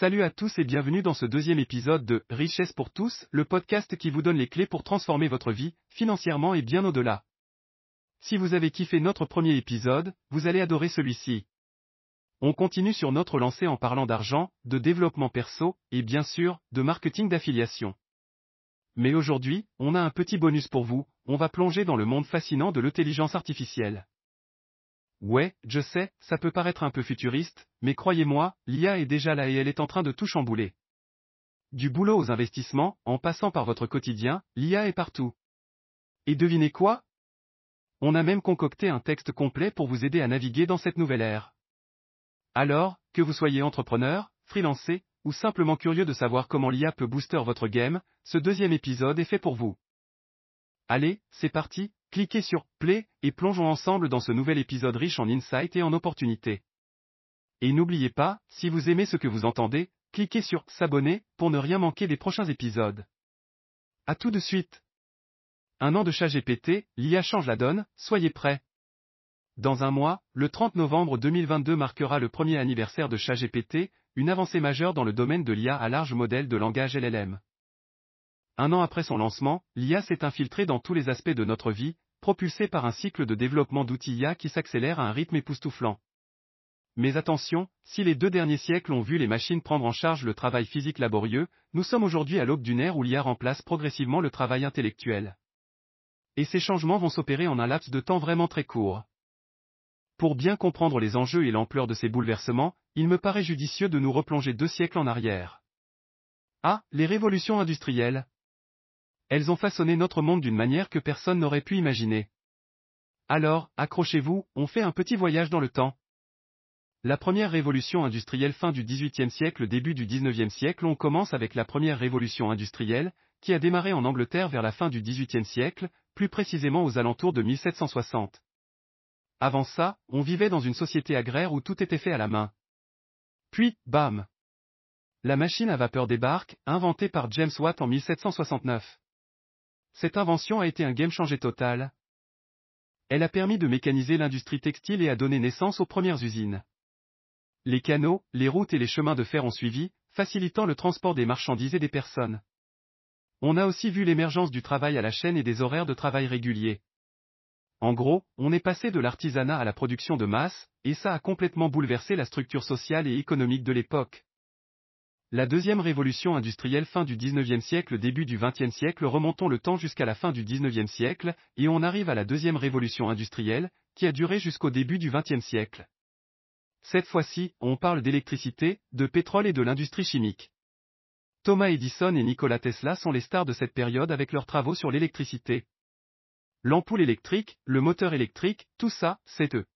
Salut à tous et bienvenue dans ce deuxième épisode de Richesse pour tous, le podcast qui vous donne les clés pour transformer votre vie, financièrement et bien au-delà. Si vous avez kiffé notre premier épisode, vous allez adorer celui-ci. On continue sur notre lancée en parlant d'argent, de développement perso, et bien sûr, de marketing d'affiliation. Mais aujourd'hui, on a un petit bonus pour vous, on va plonger dans le monde fascinant de l'intelligence artificielle. Ouais, je sais, ça peut paraître un peu futuriste, mais croyez-moi, l'IA est déjà là et elle est en train de tout chambouler. Du boulot aux investissements, en passant par votre quotidien, l'IA est partout. Et devinez quoi? On a même concocté un texte complet pour vous aider à naviguer dans cette nouvelle ère. Alors, que vous soyez entrepreneur, freelancé, ou simplement curieux de savoir comment l'IA peut booster votre game, ce deuxième épisode est fait pour vous. Allez, c'est parti, cliquez sur Play et plongeons ensemble dans ce nouvel épisode riche en insights et en opportunités. Et n'oubliez pas, si vous aimez ce que vous entendez, cliquez sur S'abonner pour ne rien manquer des prochains épisodes. À tout de suite. Un an de chat GPT, l'IA change la donne, soyez prêts. Dans un mois, le 30 novembre 2022 marquera le premier anniversaire de ChatGPT, une avancée majeure dans le domaine de l'IA à large modèle de langage LLM. Un an après son lancement, l'IA s'est infiltrée dans tous les aspects de notre vie, propulsée par un cycle de développement d'outils IA qui s'accélère à un rythme époustouflant. Mais attention, si les deux derniers siècles ont vu les machines prendre en charge le travail physique laborieux, nous sommes aujourd'hui à l'aube d'une ère où l'IA remplace progressivement le travail intellectuel. Et ces changements vont s'opérer en un laps de temps vraiment très court. Pour bien comprendre les enjeux et l'ampleur de ces bouleversements, il me paraît judicieux de nous replonger deux siècles en arrière. Ah, les révolutions industrielles. Elles ont façonné notre monde d'une manière que personne n'aurait pu imaginer. Alors, accrochez-vous, on fait un petit voyage dans le temps. La première révolution industrielle fin du XVIIIe siècle début du XIXe siècle on commence avec la première révolution industrielle, qui a démarré en Angleterre vers la fin du XVIIIe siècle, plus précisément aux alentours de 1760. Avant ça, on vivait dans une société agraire où tout était fait à la main. Puis, bam La machine à vapeur débarque, inventée par James Watt en 1769. Cette invention a été un game changer total. Elle a permis de mécaniser l'industrie textile et a donné naissance aux premières usines. Les canaux, les routes et les chemins de fer ont suivi, facilitant le transport des marchandises et des personnes. On a aussi vu l'émergence du travail à la chaîne et des horaires de travail réguliers. En gros, on est passé de l'artisanat à la production de masse, et ça a complètement bouleversé la structure sociale et économique de l'époque. La deuxième révolution industrielle fin du 19e siècle début du 20e siècle remontons le temps jusqu'à la fin du 19e siècle, et on arrive à la deuxième révolution industrielle, qui a duré jusqu'au début du 20e siècle. Cette fois-ci, on parle d'électricité, de pétrole et de l'industrie chimique. Thomas Edison et Nikola Tesla sont les stars de cette période avec leurs travaux sur l'électricité. L'ampoule électrique, le moteur électrique, tout ça, c'est eux.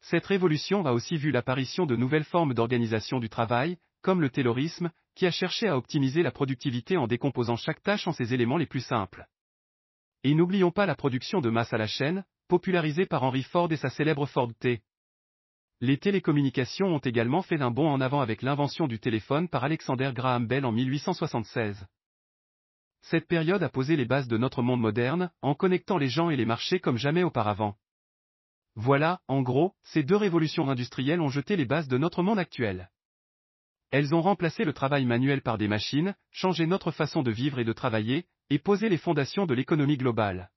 Cette révolution a aussi vu l'apparition de nouvelles formes d'organisation du travail, comme le taylorisme, qui a cherché à optimiser la productivité en décomposant chaque tâche en ses éléments les plus simples. Et n'oublions pas la production de masse à la chaîne, popularisée par Henry Ford et sa célèbre Ford T. Les télécommunications ont également fait un bond en avant avec l'invention du téléphone par Alexander Graham Bell en 1876. Cette période a posé les bases de notre monde moderne, en connectant les gens et les marchés comme jamais auparavant. Voilà, en gros, ces deux révolutions industrielles ont jeté les bases de notre monde actuel. Elles ont remplacé le travail manuel par des machines, changé notre façon de vivre et de travailler, et posé les fondations de l'économie globale.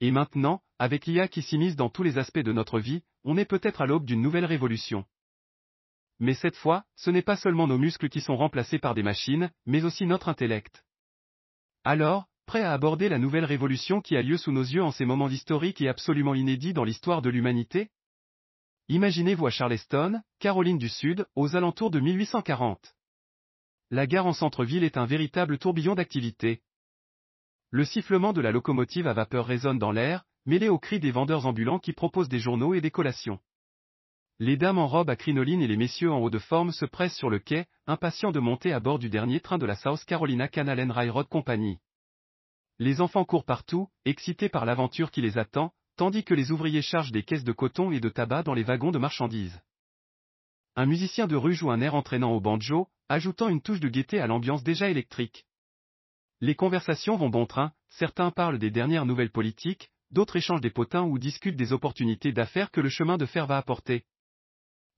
Et maintenant, avec l'IA qui s'immisce dans tous les aspects de notre vie, on est peut-être à l'aube d'une nouvelle révolution. Mais cette fois, ce n'est pas seulement nos muscles qui sont remplacés par des machines, mais aussi notre intellect. Alors, prêt à aborder la nouvelle révolution qui a lieu sous nos yeux en ces moments historiques et absolument inédits dans l'histoire de l'humanité Imaginez-vous à Charleston, Caroline du Sud, aux alentours de 1840. La gare en centre-ville est un véritable tourbillon d'activité. Le sifflement de la locomotive à vapeur résonne dans l'air, mêlé aux cris des vendeurs ambulants qui proposent des journaux et des collations. Les dames en robe à crinoline et les messieurs en haut de forme se pressent sur le quai, impatients de monter à bord du dernier train de la South Carolina Canal and Railroad Company. Les enfants courent partout, excités par l'aventure qui les attend, tandis que les ouvriers chargent des caisses de coton et de tabac dans les wagons de marchandises. Un musicien de rue joue un air entraînant au banjo, ajoutant une touche de gaieté à l'ambiance déjà électrique. Les conversations vont bon train, certains parlent des dernières nouvelles politiques, d'autres échangent des potins ou discutent des opportunités d'affaires que le chemin de fer va apporter.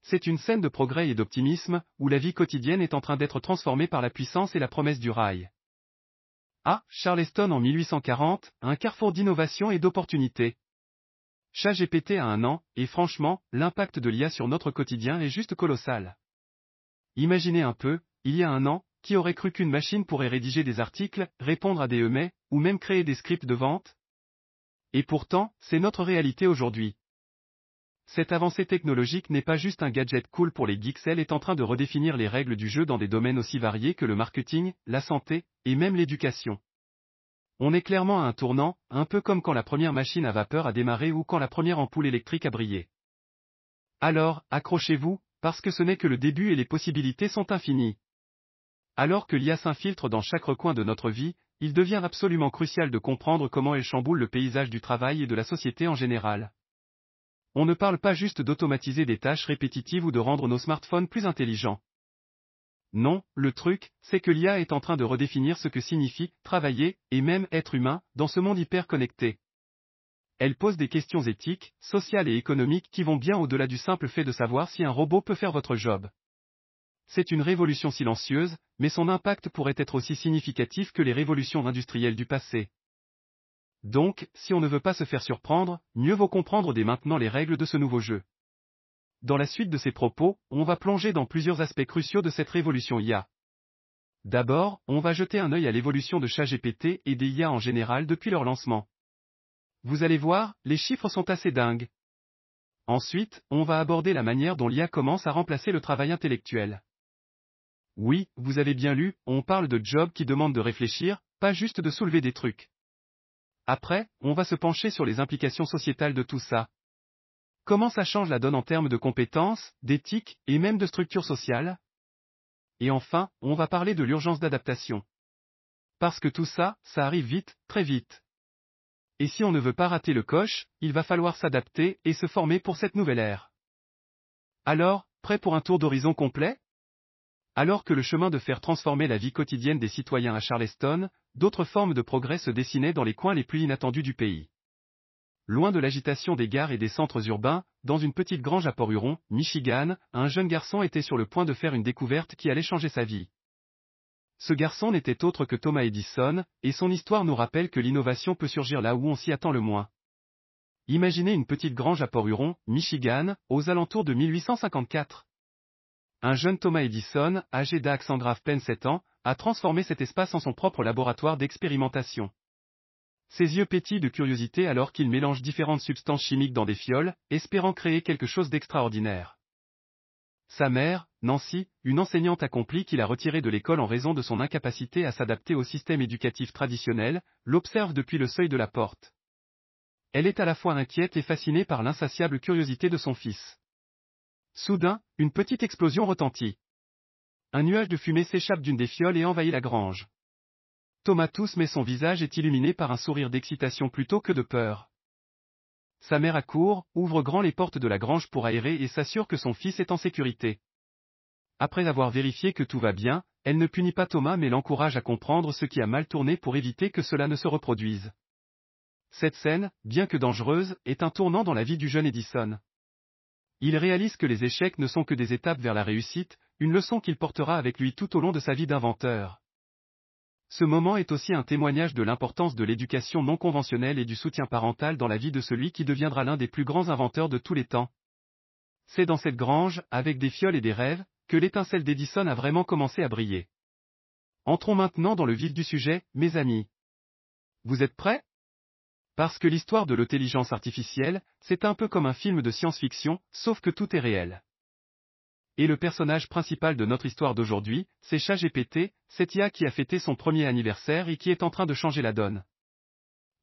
C'est une scène de progrès et d'optimisme, où la vie quotidienne est en train d'être transformée par la puissance et la promesse du rail. Ah, Charleston en 1840, un carrefour d'innovation et d'opportunités. ChatGPT a un an, et franchement, l'impact de l'IA sur notre quotidien est juste colossal. Imaginez un peu, il y a un an, qui aurait cru qu'une machine pourrait rédiger des articles, répondre à des emails, ou même créer des scripts de vente? Et pourtant, c'est notre réalité aujourd'hui. Cette avancée technologique n'est pas juste un gadget cool pour les geeks, elle est en train de redéfinir les règles du jeu dans des domaines aussi variés que le marketing, la santé, et même l'éducation. On est clairement à un tournant, un peu comme quand la première machine à vapeur a démarré ou quand la première ampoule électrique a brillé. Alors, accrochez-vous, parce que ce n'est que le début et les possibilités sont infinies. Alors que l'IA s'infiltre dans chaque recoin de notre vie, il devient absolument crucial de comprendre comment elle chamboule le paysage du travail et de la société en général. On ne parle pas juste d'automatiser des tâches répétitives ou de rendre nos smartphones plus intelligents. Non, le truc, c'est que l'IA est en train de redéfinir ce que signifie travailler, et même être humain, dans ce monde hyper connecté. Elle pose des questions éthiques, sociales et économiques qui vont bien au-delà du simple fait de savoir si un robot peut faire votre job. C'est une révolution silencieuse, mais son impact pourrait être aussi significatif que les révolutions industrielles du passé. Donc, si on ne veut pas se faire surprendre, mieux vaut comprendre dès maintenant les règles de ce nouveau jeu. Dans la suite de ces propos, on va plonger dans plusieurs aspects cruciaux de cette révolution IA. D'abord, on va jeter un œil à l'évolution de ChatGPT et des IA en général depuis leur lancement. Vous allez voir, les chiffres sont assez dingues. Ensuite, on va aborder la manière dont l'IA commence à remplacer le travail intellectuel. Oui, vous avez bien lu, on parle de jobs qui demandent de réfléchir, pas juste de soulever des trucs. Après, on va se pencher sur les implications sociétales de tout ça. Comment ça change la donne en termes de compétences, d'éthique, et même de structure sociale? Et enfin, on va parler de l'urgence d'adaptation. Parce que tout ça, ça arrive vite, très vite. Et si on ne veut pas rater le coche, il va falloir s'adapter et se former pour cette nouvelle ère. Alors, prêt pour un tour d'horizon complet? Alors que le chemin de faire transformer la vie quotidienne des citoyens à Charleston, d'autres formes de progrès se dessinaient dans les coins les plus inattendus du pays. Loin de l'agitation des gares et des centres urbains, dans une petite grange à Port-Huron, Michigan, un jeune garçon était sur le point de faire une découverte qui allait changer sa vie. Ce garçon n'était autre que Thomas Edison, et son histoire nous rappelle que l'innovation peut surgir là où on s'y attend le moins. Imaginez une petite grange à Port-Huron, Michigan, aux alentours de 1854. Un jeune Thomas Edison, âgé grave peine 7 ans, a transformé cet espace en son propre laboratoire d'expérimentation. Ses yeux pétillent de curiosité alors qu'il mélange différentes substances chimiques dans des fioles, espérant créer quelque chose d'extraordinaire. Sa mère, Nancy, une enseignante accomplie qu'il a retirée de l'école en raison de son incapacité à s'adapter au système éducatif traditionnel, l'observe depuis le seuil de la porte. Elle est à la fois inquiète et fascinée par l'insatiable curiosité de son fils. Soudain, une petite explosion retentit. Un nuage de fumée s'échappe d'une des fioles et envahit la grange. Thomatus met son visage est illuminé par un sourire d'excitation plutôt que de peur. Sa mère accourt, ouvre grand les portes de la grange pour aérer et s'assure que son fils est en sécurité. Après avoir vérifié que tout va bien, elle ne punit pas Thomas mais l'encourage à comprendre ce qui a mal tourné pour éviter que cela ne se reproduise. Cette scène, bien que dangereuse, est un tournant dans la vie du jeune Edison. Il réalise que les échecs ne sont que des étapes vers la réussite, une leçon qu'il portera avec lui tout au long de sa vie d'inventeur. Ce moment est aussi un témoignage de l'importance de l'éducation non conventionnelle et du soutien parental dans la vie de celui qui deviendra l'un des plus grands inventeurs de tous les temps. C'est dans cette grange, avec des fioles et des rêves, que l'étincelle d'Edison a vraiment commencé à briller. Entrons maintenant dans le vif du sujet, mes amis. Vous êtes prêts? Parce que l'histoire de l'intelligence artificielle, c'est un peu comme un film de science-fiction, sauf que tout est réel. Et le personnage principal de notre histoire d'aujourd'hui, c'est ChatGPT, cette IA qui a fêté son premier anniversaire et qui est en train de changer la donne.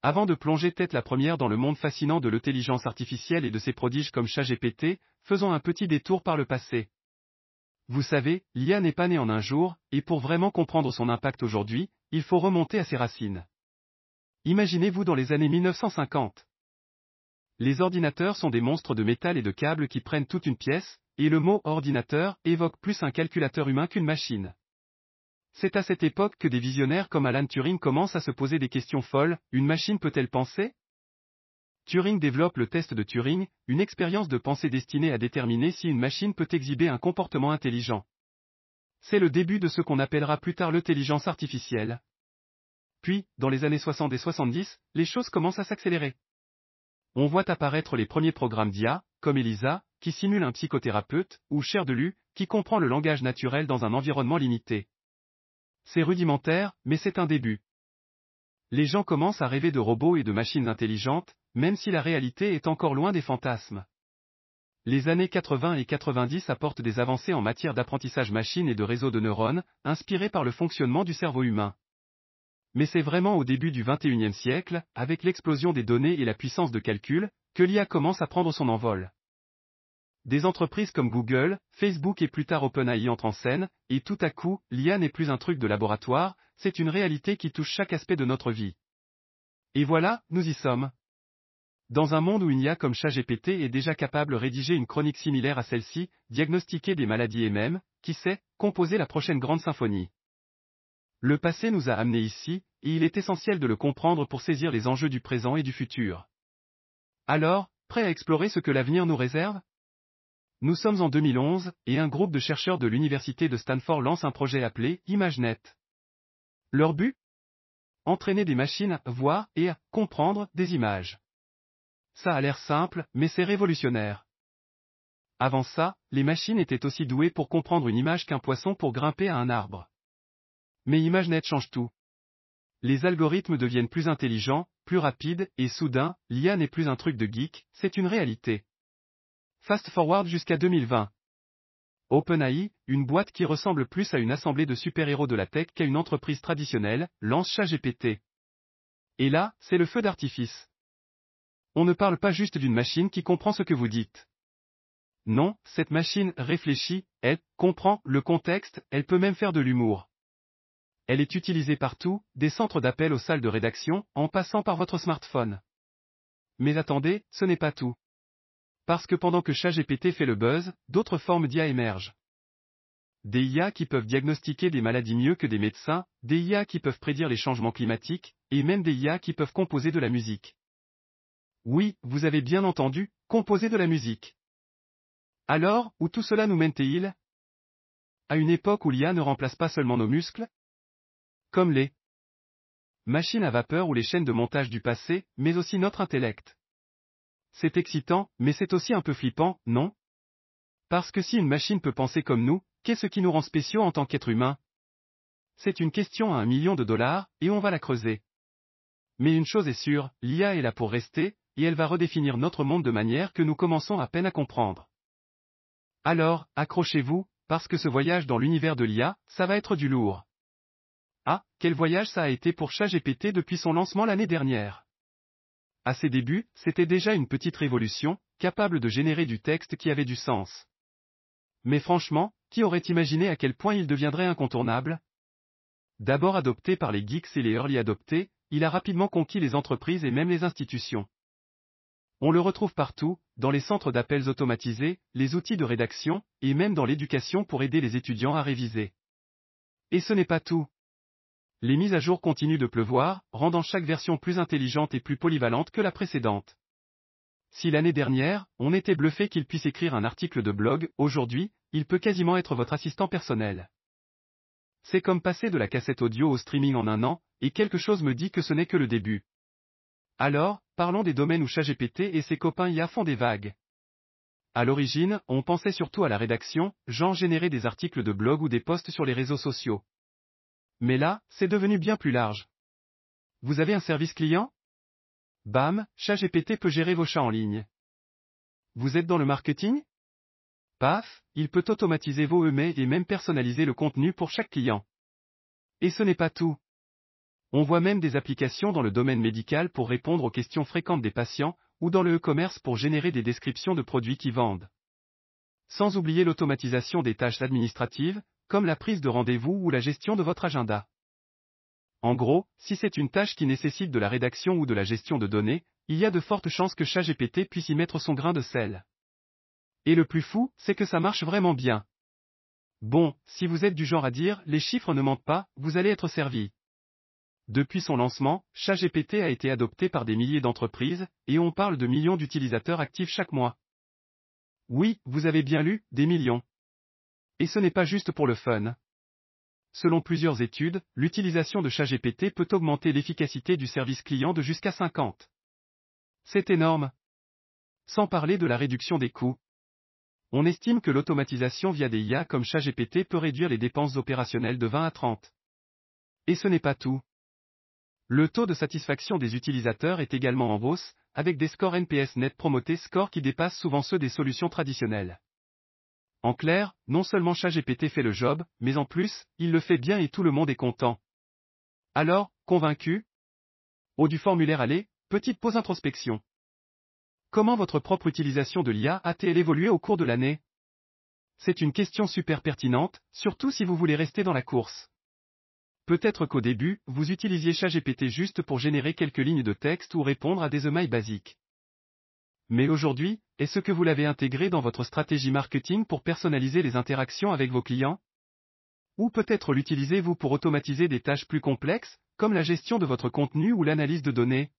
Avant de plonger tête la première dans le monde fascinant de l'intelligence artificielle et de ses prodiges comme ChatGPT, faisons un petit détour par le passé. Vous savez, l'IA n'est pas née en un jour, et pour vraiment comprendre son impact aujourd'hui, il faut remonter à ses racines. Imaginez-vous dans les années 1950. Les ordinateurs sont des monstres de métal et de câbles qui prennent toute une pièce, et le mot ordinateur évoque plus un calculateur humain qu'une machine. C'est à cette époque que des visionnaires comme Alan Turing commencent à se poser des questions folles, une machine peut-elle penser? Turing développe le test de Turing, une expérience de pensée destinée à déterminer si une machine peut exhiber un comportement intelligent. C'est le début de ce qu'on appellera plus tard l'intelligence artificielle. Puis, dans les années 60 et 70, les choses commencent à s'accélérer. On voit apparaître les premiers programmes d'IA, comme ELISA, qui simule un psychothérapeute, ou Cher qui comprend le langage naturel dans un environnement limité. C'est rudimentaire, mais c'est un début. Les gens commencent à rêver de robots et de machines intelligentes, même si la réalité est encore loin des fantasmes. Les années 80 et 90 apportent des avancées en matière d'apprentissage machine et de réseaux de neurones, inspirés par le fonctionnement du cerveau humain. Mais c'est vraiment au début du XXIe siècle, avec l'explosion des données et la puissance de calcul, que l'IA commence à prendre son envol. Des entreprises comme Google, Facebook et plus tard OpenAI entrent en scène, et tout à coup, l'IA n'est plus un truc de laboratoire, c'est une réalité qui touche chaque aspect de notre vie. Et voilà, nous y sommes. Dans un monde où une IA comme ChatGPT est déjà capable de rédiger une chronique similaire à celle-ci, diagnostiquer des maladies et même, qui sait, composer la prochaine grande symphonie. Le passé nous a amenés ici, et il est essentiel de le comprendre pour saisir les enjeux du présent et du futur. Alors, prêt à explorer ce que l'avenir nous réserve? Nous sommes en 2011, et un groupe de chercheurs de l'université de Stanford lance un projet appelé ImageNet. Leur but? Entraîner des machines à voir et à comprendre des images. Ça a l'air simple, mais c'est révolutionnaire. Avant ça, les machines étaient aussi douées pour comprendre une image qu'un poisson pour grimper à un arbre. Mais ImageNet change tout. Les algorithmes deviennent plus intelligents, plus rapides, et soudain, l'IA n'est plus un truc de geek, c'est une réalité. Fast forward jusqu'à 2020. OpenAI, une boîte qui ressemble plus à une assemblée de super-héros de la tech qu'à une entreprise traditionnelle, lance ChatGPT. Et là, c'est le feu d'artifice. On ne parle pas juste d'une machine qui comprend ce que vous dites. Non, cette machine réfléchit, elle comprend le contexte, elle peut même faire de l'humour. Elle est utilisée partout, des centres d'appel aux salles de rédaction, en passant par votre smartphone. Mais attendez, ce n'est pas tout. Parce que pendant que ChatGPT fait le buzz, d'autres formes d'IA émergent. Des IA qui peuvent diagnostiquer des maladies mieux que des médecins, des IA qui peuvent prédire les changements climatiques, et même des IA qui peuvent composer de la musique. Oui, vous avez bien entendu, composer de la musique. Alors, où tout cela nous mène-t-il? À une époque où l'IA ne remplace pas seulement nos muscles Comme les machines à vapeur ou les chaînes de montage du passé, mais aussi notre intellect. C'est excitant, mais c'est aussi un peu flippant, non? Parce que si une machine peut penser comme nous, qu'est-ce qui nous rend spéciaux en tant qu'être humain C'est une question à un million de dollars, et on va la creuser. Mais une chose est sûre, l'IA est là pour rester, et elle va redéfinir notre monde de manière que nous commençons à peine à comprendre. Alors, accrochez-vous, parce que ce voyage dans l'univers de l'IA, ça va être du lourd. Ah, quel voyage ça a été pour ChatGPT depuis son lancement l'année dernière. À ses débuts, c'était déjà une petite révolution, capable de générer du texte qui avait du sens. Mais franchement, qui aurait imaginé à quel point il deviendrait incontournable? D'abord adopté par les geeks et les early adoptés, il a rapidement conquis les entreprises et même les institutions. On le retrouve partout, dans les centres d'appels automatisés, les outils de rédaction, et même dans l'éducation pour aider les étudiants à réviser. Et ce n'est pas tout. Les mises à jour continuent de pleuvoir, rendant chaque version plus intelligente et plus polyvalente que la précédente. Si l'année dernière, on était bluffé qu'il puisse écrire un article de blog, aujourd'hui, il peut quasiment être votre assistant personnel. C'est comme passer de la cassette audio au streaming en un an, et quelque chose me dit que ce n'est que le début. Alors, parlons des domaines où ChatGPT et ses copains y font des vagues. À l'origine, on pensait surtout à la rédaction, genre générer des articles de blog ou des posts sur les réseaux sociaux. Mais là, c'est devenu bien plus large. Vous avez un service client? Bam, ChatGPT peut gérer vos chats en ligne. Vous êtes dans le marketing? Paf, il peut automatiser vos emails et même personnaliser le contenu pour chaque client. Et ce n'est pas tout. On voit même des applications dans le domaine médical pour répondre aux questions fréquentes des patients, ou dans le e-commerce pour générer des descriptions de produits qui vendent. Sans oublier l'automatisation des tâches administratives, comme la prise de rendez-vous ou la gestion de votre agenda. En gros, si c'est une tâche qui nécessite de la rédaction ou de la gestion de données, il y a de fortes chances que ChatGPT puisse y mettre son grain de sel. Et le plus fou, c'est que ça marche vraiment bien. Bon, si vous êtes du genre à dire, les chiffres ne mentent pas, vous allez être servi. Depuis son lancement, ChatGPT a été adopté par des milliers d'entreprises, et on parle de millions d'utilisateurs actifs chaque mois. Oui, vous avez bien lu, des millions. Et ce n'est pas juste pour le fun. Selon plusieurs études, l'utilisation de ChatGPT peut augmenter l'efficacité du service client de jusqu'à 50. C'est énorme. Sans parler de la réduction des coûts. On estime que l'automatisation via des IA comme ChatGPT peut réduire les dépenses opérationnelles de 20 à 30. Et ce n'est pas tout. Le taux de satisfaction des utilisateurs est également en hausse, avec des scores NPS Net Promoté Score qui dépassent souvent ceux des solutions traditionnelles. En clair, non seulement ChatGPT fait le job, mais en plus, il le fait bien et tout le monde est content. Alors, convaincu? Au du formulaire aller, petite pause introspection. Comment votre propre utilisation de l'IA a-t-elle évolué au cours de l'année? C'est une question super pertinente, surtout si vous voulez rester dans la course. Peut-être qu'au début, vous utilisiez ChatGPT juste pour générer quelques lignes de texte ou répondre à des emails basiques. Mais aujourd'hui, est-ce que vous l'avez intégré dans votre stratégie marketing pour personnaliser les interactions avec vos clients? Ou peut-être l'utilisez-vous pour automatiser des tâches plus complexes, comme la gestion de votre contenu ou l'analyse de données?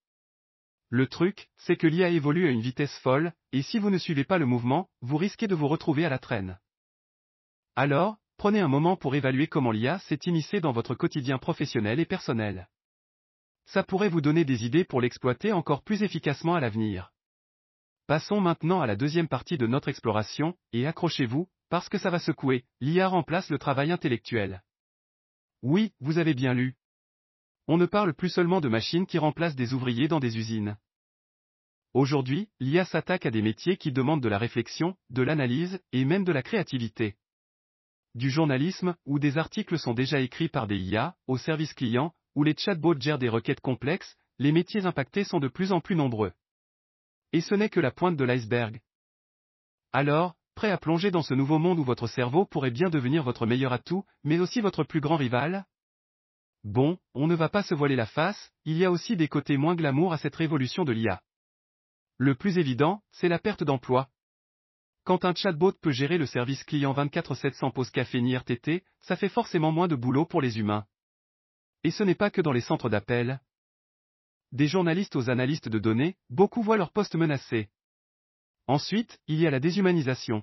Le truc, c'est que l'IA évolue à une vitesse folle, et si vous ne suivez pas le mouvement, vous risquez de vous retrouver à la traîne. Alors, prenez un moment pour évaluer comment l'IA s'est immiscée dans votre quotidien professionnel et personnel. Ça pourrait vous donner des idées pour l'exploiter encore plus efficacement à l'avenir. Passons maintenant à la deuxième partie de notre exploration, et accrochez-vous, parce que ça va secouer, l'IA remplace le travail intellectuel. Oui, vous avez bien lu. On ne parle plus seulement de machines qui remplacent des ouvriers dans des usines. Aujourd'hui, l'IA s'attaque à des métiers qui demandent de la réflexion, de l'analyse, et même de la créativité du journalisme, où des articles sont déjà écrits par des IA, au service client, où les chatbots gèrent des requêtes complexes, les métiers impactés sont de plus en plus nombreux. Et ce n'est que la pointe de l'iceberg. Alors, prêt à plonger dans ce nouveau monde où votre cerveau pourrait bien devenir votre meilleur atout, mais aussi votre plus grand rival? Bon, on ne va pas se voiler la face, il y a aussi des côtés moins glamour à cette révolution de l'IA. Le plus évident, c'est la perte d'emploi. Quand un chatbot peut gérer le service client 24/7 sans pause café ni RTT, ça fait forcément moins de boulot pour les humains. Et ce n'est pas que dans les centres d'appel. Des journalistes aux analystes de données, beaucoup voient leur poste menacé. Ensuite, il y a la déshumanisation.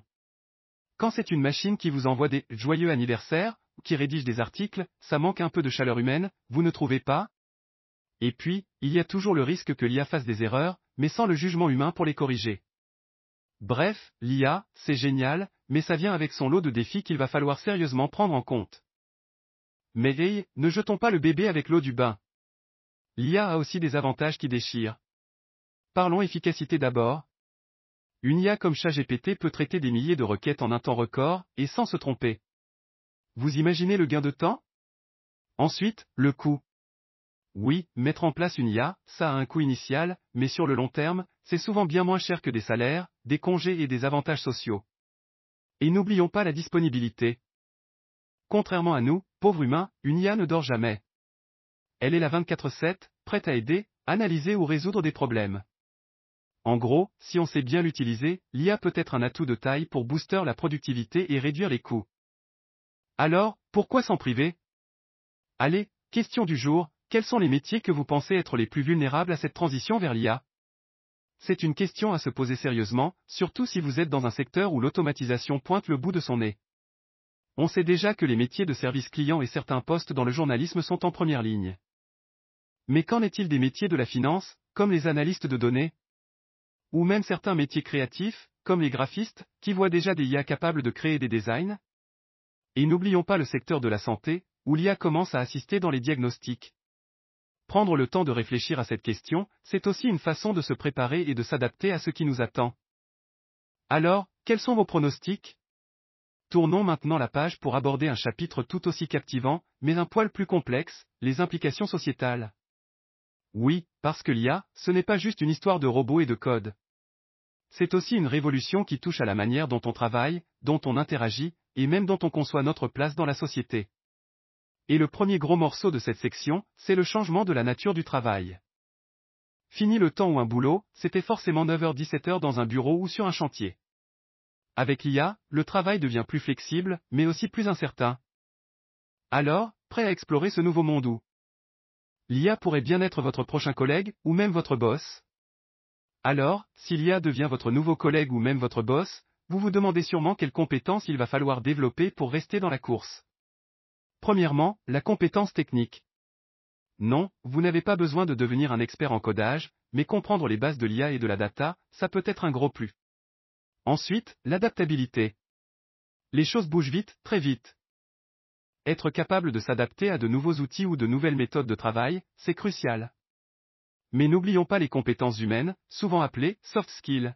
Quand c'est une machine qui vous envoie des joyeux anniversaires, qui rédige des articles, ça manque un peu de chaleur humaine, vous ne trouvez pas? Et puis, il y a toujours le risque que l'IA fasse des erreurs, mais sans le jugement humain pour les corriger. Bref, l'IA, c'est génial, mais ça vient avec son lot de défis qu'il va falloir sérieusement prendre en compte. Mais hey, ne jetons pas le bébé avec l'eau du bain. L'IA a aussi des avantages qui déchirent. Parlons efficacité d'abord. Une IA comme ChatGPT peut traiter des milliers de requêtes en un temps record, et sans se tromper. Vous imaginez le gain de temps? Ensuite, le coût. Oui, mettre en place une IA, ça a un coût initial, mais sur le long terme, c'est souvent bien moins cher que des salaires, des congés et des avantages sociaux. Et n'oublions pas la disponibilité. Contrairement à nous, pauvres humains, une IA ne dort jamais. Elle est la 24-7, prête à aider, analyser ou résoudre des problèmes. En gros, si on sait bien l'utiliser, l'IA peut être un atout de taille pour booster la productivité et réduire les coûts. Alors, pourquoi s'en priver? Allez, question du jour, quels sont les métiers que vous pensez être les plus vulnérables à cette transition vers l'IA C'est une question à se poser sérieusement, surtout si vous êtes dans un secteur où l'automatisation pointe le bout de son nez. On sait déjà que les métiers de service client et certains postes dans le journalisme sont en première ligne. Mais qu'en est-il des métiers de la finance, comme les analystes de données? Ou même certains métiers créatifs, comme les graphistes, qui voient déjà des IA capables de créer des designs? Et n'oublions pas le secteur de la santé, où l'IA commence à assister dans les diagnostics. Prendre le temps de réfléchir à cette question, c'est aussi une façon de se préparer et de s'adapter à ce qui nous attend. Alors, quels sont vos pronostics? Tournons maintenant la page pour aborder un chapitre tout aussi captivant, mais un poil plus complexe, les implications sociétales. Oui, parce que l'IA, ce n'est pas juste une histoire de robots et de code. C'est aussi une révolution qui touche à la manière dont on travaille, dont on interagit, et même dont on conçoit notre place dans la société. Et le premier gros morceau de cette section, c'est le changement de la nature du travail. Fini le temps où un boulot, c'était forcément 9h-17h dans un bureau ou sur un chantier. Avec l'IA, le travail devient plus flexible, mais aussi plus incertain. Alors, prêt à explorer ce nouveau monde où l'IA pourrait bien être votre prochain collègue, ou même votre boss. Alors, si l'IA devient votre nouveau collègue ou même votre boss, vous vous demandez sûrement quelles compétences il va falloir développer pour rester dans la course. Premièrement, la compétence technique. Non, vous n'avez pas besoin de devenir un expert en codage, mais comprendre les bases de l'IA et de la data, ça peut être un gros plus. Ensuite, l'adaptabilité. Les choses bougent vite, très vite. Être capable de s'adapter à de nouveaux outils ou de nouvelles méthodes de travail, c'est crucial. Mais n'oublions pas les compétences humaines, souvent appelées soft skills.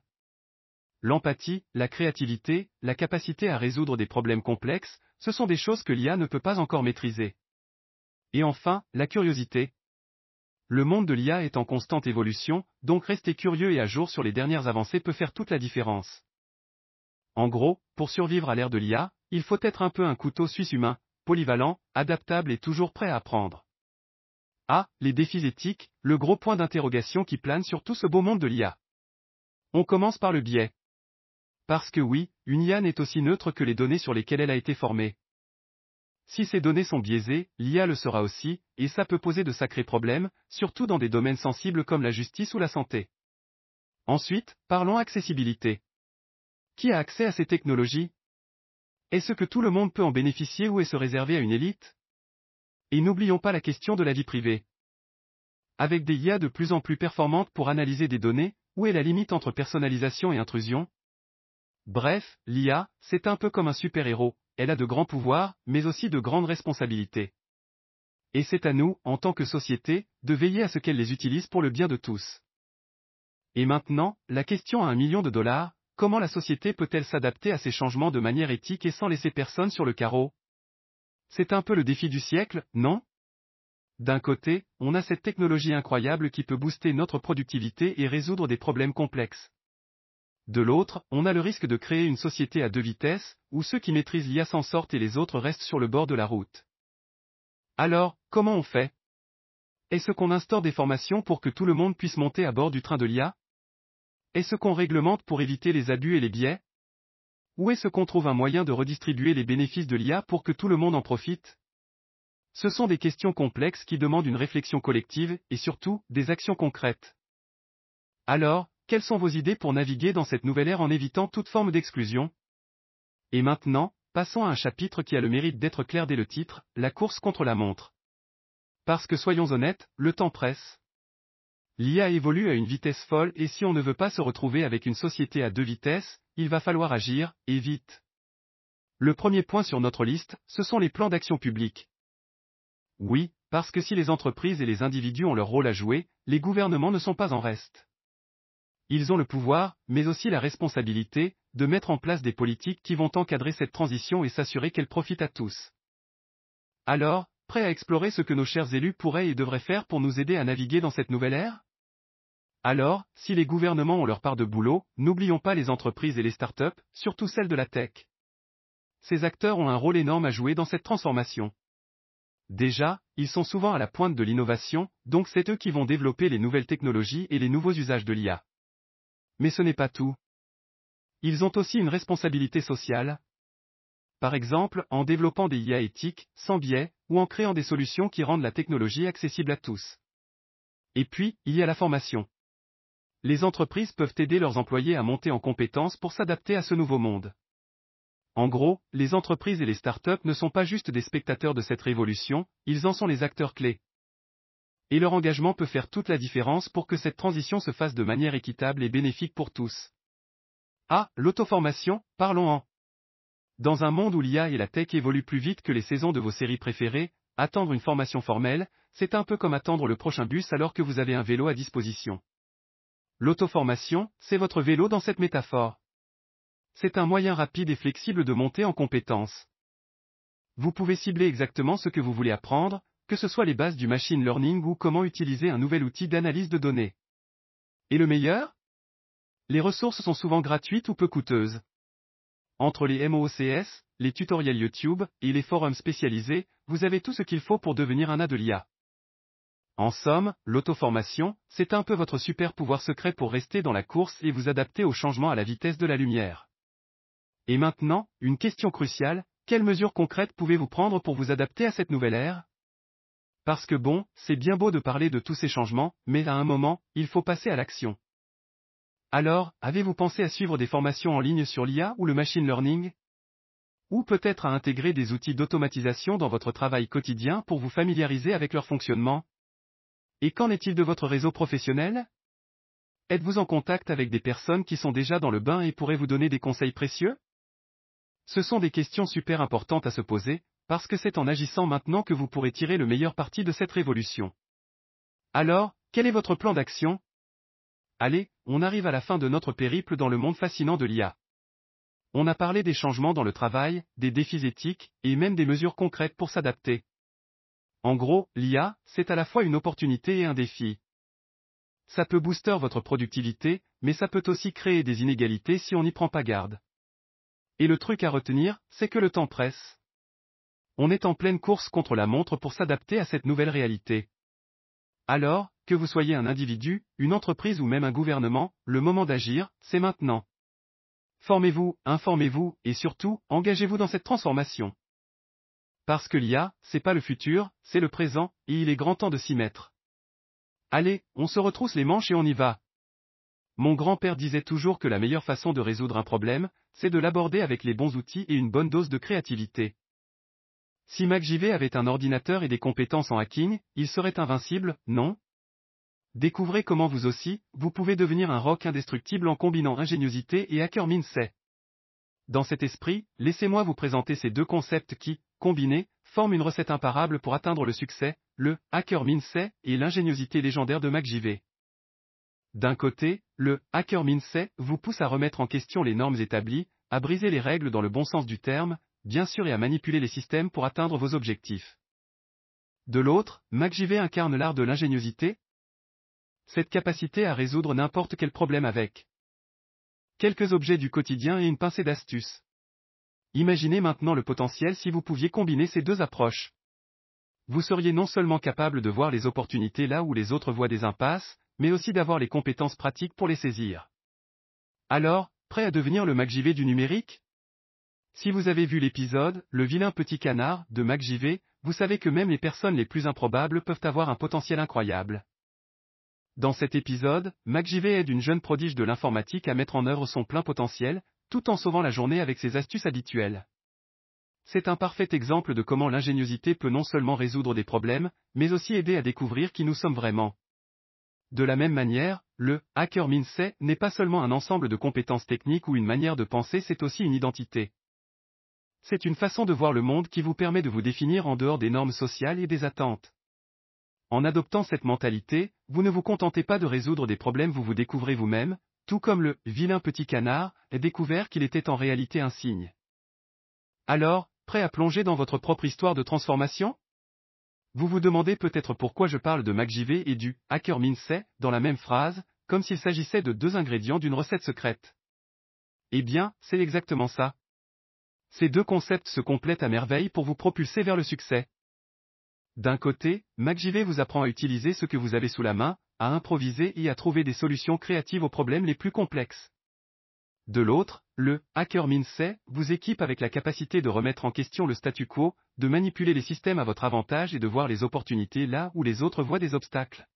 L'empathie, la créativité, la capacité à résoudre des problèmes complexes, ce sont des choses que l'IA ne peut pas encore maîtriser. Et enfin, la curiosité. Le monde de l'IA est en constante évolution, donc rester curieux et à jour sur les dernières avancées peut faire toute la différence. En gros, pour survivre à l'ère de l'IA, il faut être un peu un couteau suisse humain, polyvalent, adaptable et toujours prêt à apprendre. Ah, les défis éthiques, le gros point d'interrogation qui plane sur tout ce beau monde de l'IA. On commence par le biais. Parce que oui, une IA n'est aussi neutre que les données sur lesquelles elle a été formée. Si ces données sont biaisées, l'IA le sera aussi, et ça peut poser de sacrés problèmes, surtout dans des domaines sensibles comme la justice ou la santé. Ensuite, parlons accessibilité. Qui a accès à ces technologies? Est-ce que tout le monde peut en bénéficier ou est-ce réservé à une élite? Et n'oublions pas la question de la vie privée. Avec des IA de plus en plus performantes pour analyser des données, où est la limite entre personnalisation et intrusion? Bref, l'IA, c'est un peu comme un super-héros, elle a de grands pouvoirs, mais aussi de grandes responsabilités. Et c'est à nous, en tant que société, de veiller à ce qu'elle les utilise pour le bien de tous. Et maintenant, la question à un million de dollars, comment la société peut-elle s'adapter à ces changements de manière éthique et sans laisser personne sur le carreau? C'est un peu le défi du siècle, non? D'un côté, on a cette technologie incroyable qui peut booster notre productivité et résoudre des problèmes complexes. De l'autre, on a le risque de créer une société à deux vitesses, où ceux qui maîtrisent l'IA s'en sortent et les autres restent sur le bord de la route. Alors, comment on fait? Est-ce qu'on instaure des formations pour que tout le monde puisse monter à bord du train de l'IA? Est-ce qu'on réglemente pour éviter les abus et les biais? Ou est-ce qu'on trouve un moyen de redistribuer les bénéfices de l'IA pour que tout le monde en profite? Ce sont des questions complexes qui demandent une réflexion collective, et surtout, des actions concrètes. Alors, quelles sont vos idées pour naviguer dans cette nouvelle ère en évitant toute forme d'exclusion? Et maintenant, passons à un chapitre qui a le mérite d'être clair dès le titre, la course contre la montre. Parce que soyons honnêtes, le temps presse. L'IA évolue à une vitesse folle et si on ne veut pas se retrouver avec une société à deux vitesses, il va falloir agir, et vite. Le premier point sur notre liste, ce sont les plans d'action publique. Oui, parce que si les entreprises et les individus ont leur rôle à jouer, les gouvernements ne sont pas en reste. Ils ont le pouvoir, mais aussi la responsabilité, de mettre en place des politiques qui vont encadrer cette transition et s'assurer qu'elle profite à tous. Alors, prêt à explorer ce que nos chers élus pourraient et devraient faire pour nous aider à naviguer dans cette nouvelle ère? Alors, si les gouvernements ont leur part de boulot, n'oublions pas les entreprises et les startups, surtout celles de la tech. Ces acteurs ont un rôle énorme à jouer dans cette transformation. Déjà, ils sont souvent à la pointe de l'innovation, donc c'est eux qui vont développer les nouvelles technologies et les nouveaux usages de l'IA. Mais ce n'est pas tout. Ils ont aussi une responsabilité sociale. Par exemple, en développant des IA éthiques, sans biais, ou en créant des solutions qui rendent la technologie accessible à tous. Et puis, il y a la formation. Les entreprises peuvent aider leurs employés à monter en compétences pour s'adapter à ce nouveau monde. En gros, les entreprises et les startups ne sont pas juste des spectateurs de cette révolution, ils en sont les acteurs clés et leur engagement peut faire toute la différence pour que cette transition se fasse de manière équitable et bénéfique pour tous. Ah, l'auto-formation, parlons-en. Dans un monde où l'IA et la tech évoluent plus vite que les saisons de vos séries préférées, attendre une formation formelle, c'est un peu comme attendre le prochain bus alors que vous avez un vélo à disposition. L'auto-formation, c'est votre vélo dans cette métaphore. C'est un moyen rapide et flexible de monter en compétences. Vous pouvez cibler exactement ce que vous voulez apprendre, que ce soit les bases du machine learning ou comment utiliser un nouvel outil d'analyse de données. Et le meilleur? Les ressources sont souvent gratuites ou peu coûteuses. Entre les MOOCS, les tutoriels YouTube et les forums spécialisés, vous avez tout ce qu'il faut pour devenir un A de l'IA. En somme, l'auto-formation, c'est un peu votre super pouvoir secret pour rester dans la course et vous adapter aux changements à la vitesse de la lumière. Et maintenant, une question cruciale, quelles mesures concrètes pouvez-vous prendre pour vous adapter à cette nouvelle ère? Parce que bon, c'est bien beau de parler de tous ces changements, mais à un moment, il faut passer à l'action. Alors, avez-vous pensé à suivre des formations en ligne sur l'IA ou le machine learning? Ou peut-être à intégrer des outils d'automatisation dans votre travail quotidien pour vous familiariser avec leur fonctionnement? Et qu'en est-il de votre réseau professionnel? Êtes-vous en contact avec des personnes qui sont déjà dans le bain et pourraient vous donner des conseils précieux? Ce sont des questions super importantes à se poser, parce que c'est en agissant maintenant que vous pourrez tirer le meilleur parti de cette révolution. Alors, quel est votre plan d'action? Allez, on arrive à la fin de notre périple dans le monde fascinant de l'IA. On a parlé des changements dans le travail, des défis éthiques, et même des mesures concrètes pour s'adapter. En gros, l'IA, c'est à la fois une opportunité et un défi. Ça peut booster votre productivité, mais ça peut aussi créer des inégalités si on n'y prend pas garde. Et le truc à retenir, c'est que le temps presse. On est en pleine course contre la montre pour s'adapter à cette nouvelle réalité. Alors, que vous soyez un individu, une entreprise ou même un gouvernement, le moment d'agir, c'est maintenant. Formez-vous, informez-vous, et surtout, engagez-vous dans cette transformation. Parce que l'IA, c'est pas le futur, c'est le présent, et il est grand temps de s'y mettre. Allez, on se retrousse les manches et on y va. Mon grand-père disait toujours que la meilleure façon de résoudre un problème, c'est de l'aborder avec les bons outils et une bonne dose de créativité. Si MacJV avait un ordinateur et des compétences en hacking, il serait invincible, non? Découvrez comment vous aussi, vous pouvez devenir un rock indestructible en combinant ingéniosité et hacker mindset. Dans cet esprit, laissez-moi vous présenter ces deux concepts qui, combinés, forment une recette imparable pour atteindre le succès, le hacker mindset et l'ingéniosité légendaire de MacJV. D'un côté, le hacker mindset vous pousse à remettre en question les normes établies, à briser les règles dans le bon sens du terme, bien sûr et à manipuler les systèmes pour atteindre vos objectifs. De l'autre, MacJV incarne l'art de l'ingéniosité, cette capacité à résoudre n'importe quel problème avec quelques objets du quotidien et une pincée d'astuces. Imaginez maintenant le potentiel si vous pouviez combiner ces deux approches. Vous seriez non seulement capable de voir les opportunités là où les autres voient des impasses, mais aussi d'avoir les compétences pratiques pour les saisir. Alors, prêt à devenir le MacJV du numérique? Si vous avez vu l'épisode Le vilain petit canard de MacJV, vous savez que même les personnes les plus improbables peuvent avoir un potentiel incroyable. Dans cet épisode, MacJV aide une jeune prodige de l'informatique à mettre en œuvre son plein potentiel, tout en sauvant la journée avec ses astuces habituelles. C'est un parfait exemple de comment l'ingéniosité peut non seulement résoudre des problèmes, mais aussi aider à découvrir qui nous sommes vraiment. De la même manière, le hacker mindset n'est pas seulement un ensemble de compétences techniques ou une manière de penser, c'est aussi une identité. C'est une façon de voir le monde qui vous permet de vous définir en dehors des normes sociales et des attentes. En adoptant cette mentalité, vous ne vous contentez pas de résoudre des problèmes, vous vous découvrez vous-même, tout comme le vilain petit canard a découvert qu'il était en réalité un signe. Alors, prêt à plonger dans votre propre histoire de transformation? Vous vous demandez peut-être pourquoi je parle de MacJV et du hacker mindset dans la même phrase, comme s'il s'agissait de deux ingrédients d'une recette secrète. Eh bien, c'est exactement ça. Ces deux concepts se complètent à merveille pour vous propulser vers le succès. D'un côté, MacJV vous apprend à utiliser ce que vous avez sous la main, à improviser et à trouver des solutions créatives aux problèmes les plus complexes. De l'autre, le Hacker Mindset vous équipe avec la capacité de remettre en question le statu quo, de manipuler les systèmes à votre avantage et de voir les opportunités là où les autres voient des obstacles.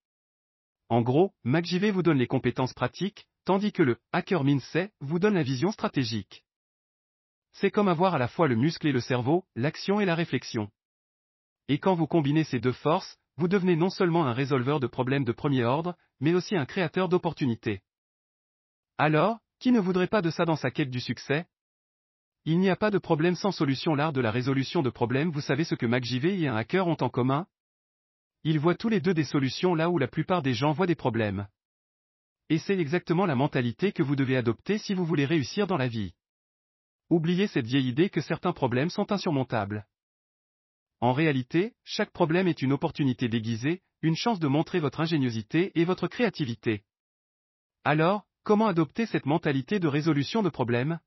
En gros, MacJV vous donne les compétences pratiques, tandis que le Hacker Mindset vous donne la vision stratégique. C'est comme avoir à la fois le muscle et le cerveau, l'action et la réflexion. Et quand vous combinez ces deux forces, vous devenez non seulement un résolveur de problèmes de premier ordre, mais aussi un créateur d'opportunités. Alors, qui ne voudrait pas de ça dans sa quête du succès? Il n'y a pas de problème sans solution. L'art de la résolution de problèmes, vous savez ce que MacJV et un hacker ont en commun? Ils voient tous les deux des solutions là où la plupart des gens voient des problèmes. Et c'est exactement la mentalité que vous devez adopter si vous voulez réussir dans la vie. Oubliez cette vieille idée que certains problèmes sont insurmontables. En réalité, chaque problème est une opportunité déguisée, une chance de montrer votre ingéniosité et votre créativité. Alors, comment adopter cette mentalité de résolution de problèmes?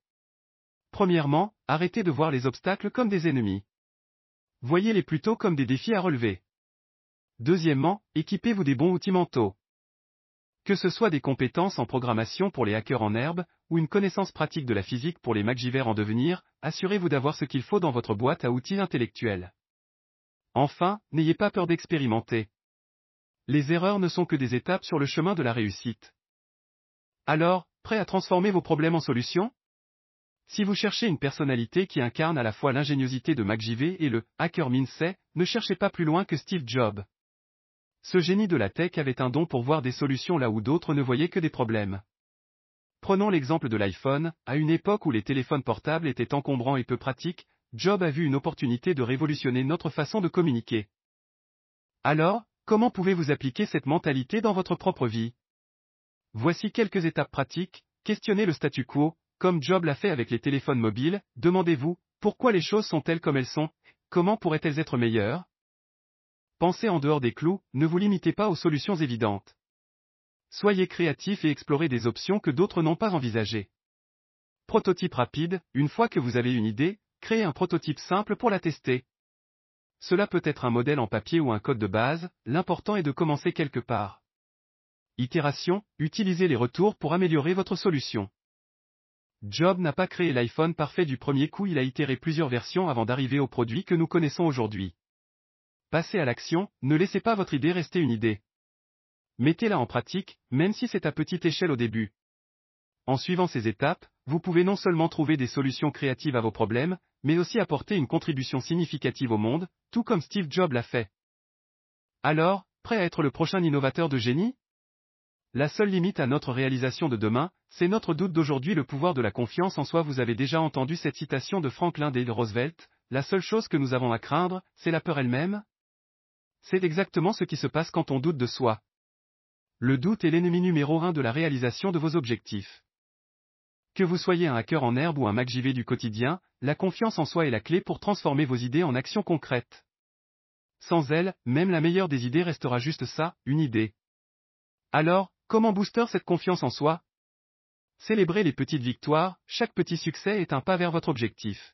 Premièrement, arrêtez de voir les obstacles comme des ennemis. Voyez-les plutôt comme des défis à relever. Deuxièmement, équipez-vous des bons outils mentaux. Que ce soit des compétences en programmation pour les hackers en herbe, ou une connaissance pratique de la physique pour les magivers en devenir, assurez-vous d'avoir ce qu'il faut dans votre boîte à outils intellectuels. Enfin, n'ayez pas peur d'expérimenter. Les erreurs ne sont que des étapes sur le chemin de la réussite. Alors, prêt à transformer vos problèmes en solutions? Si vous cherchez une personnalité qui incarne à la fois l'ingéniosité de MacJV et le hacker mindset, ne cherchez pas plus loin que Steve Jobs. Ce génie de la tech avait un don pour voir des solutions là où d'autres ne voyaient que des problèmes. Prenons l'exemple de l'iPhone, à une époque où les téléphones portables étaient encombrants et peu pratiques, Job a vu une opportunité de révolutionner notre façon de communiquer. Alors, comment pouvez-vous appliquer cette mentalité dans votre propre vie? Voici quelques étapes pratiques, questionnez le statu quo, comme Job l'a fait avec les téléphones mobiles, demandez-vous, pourquoi les choses sont-elles comme elles sont, comment pourraient-elles être meilleures? Pensez en dehors des clous, ne vous limitez pas aux solutions évidentes. Soyez créatif et explorez des options que d'autres n'ont pas envisagées. Prototype rapide, une fois que vous avez une idée, créez un prototype simple pour la tester. Cela peut être un modèle en papier ou un code de base, l'important est de commencer quelque part. Itération, utilisez les retours pour améliorer votre solution. Job n'a pas créé l'iPhone parfait du premier coup, il a itéré plusieurs versions avant d'arriver au produit que nous connaissons aujourd'hui. Passez à l'action, ne laissez pas votre idée rester une idée. Mettez-la en pratique, même si c'est à petite échelle au début. En suivant ces étapes, vous pouvez non seulement trouver des solutions créatives à vos problèmes, mais aussi apporter une contribution significative au monde, tout comme Steve Jobs l'a fait. Alors, prêt à être le prochain innovateur de génie? La seule limite à notre réalisation de demain, c'est notre doute d'aujourd'hui le pouvoir de la confiance en soi. Vous avez déjà entendu cette citation de Franklin D. Roosevelt, la seule chose que nous avons à craindre, c'est la peur elle-même C'est exactement ce qui se passe quand on doute de soi. Le doute est l'ennemi numéro un de la réalisation de vos objectifs. Que vous soyez un hacker en herbe ou un MacJV du quotidien, la confiance en soi est la clé pour transformer vos idées en actions concrètes. Sans elle, même la meilleure des idées restera juste ça, une idée. Alors, comment booster cette confiance en soi? Célébrez les petites victoires, chaque petit succès est un pas vers votre objectif.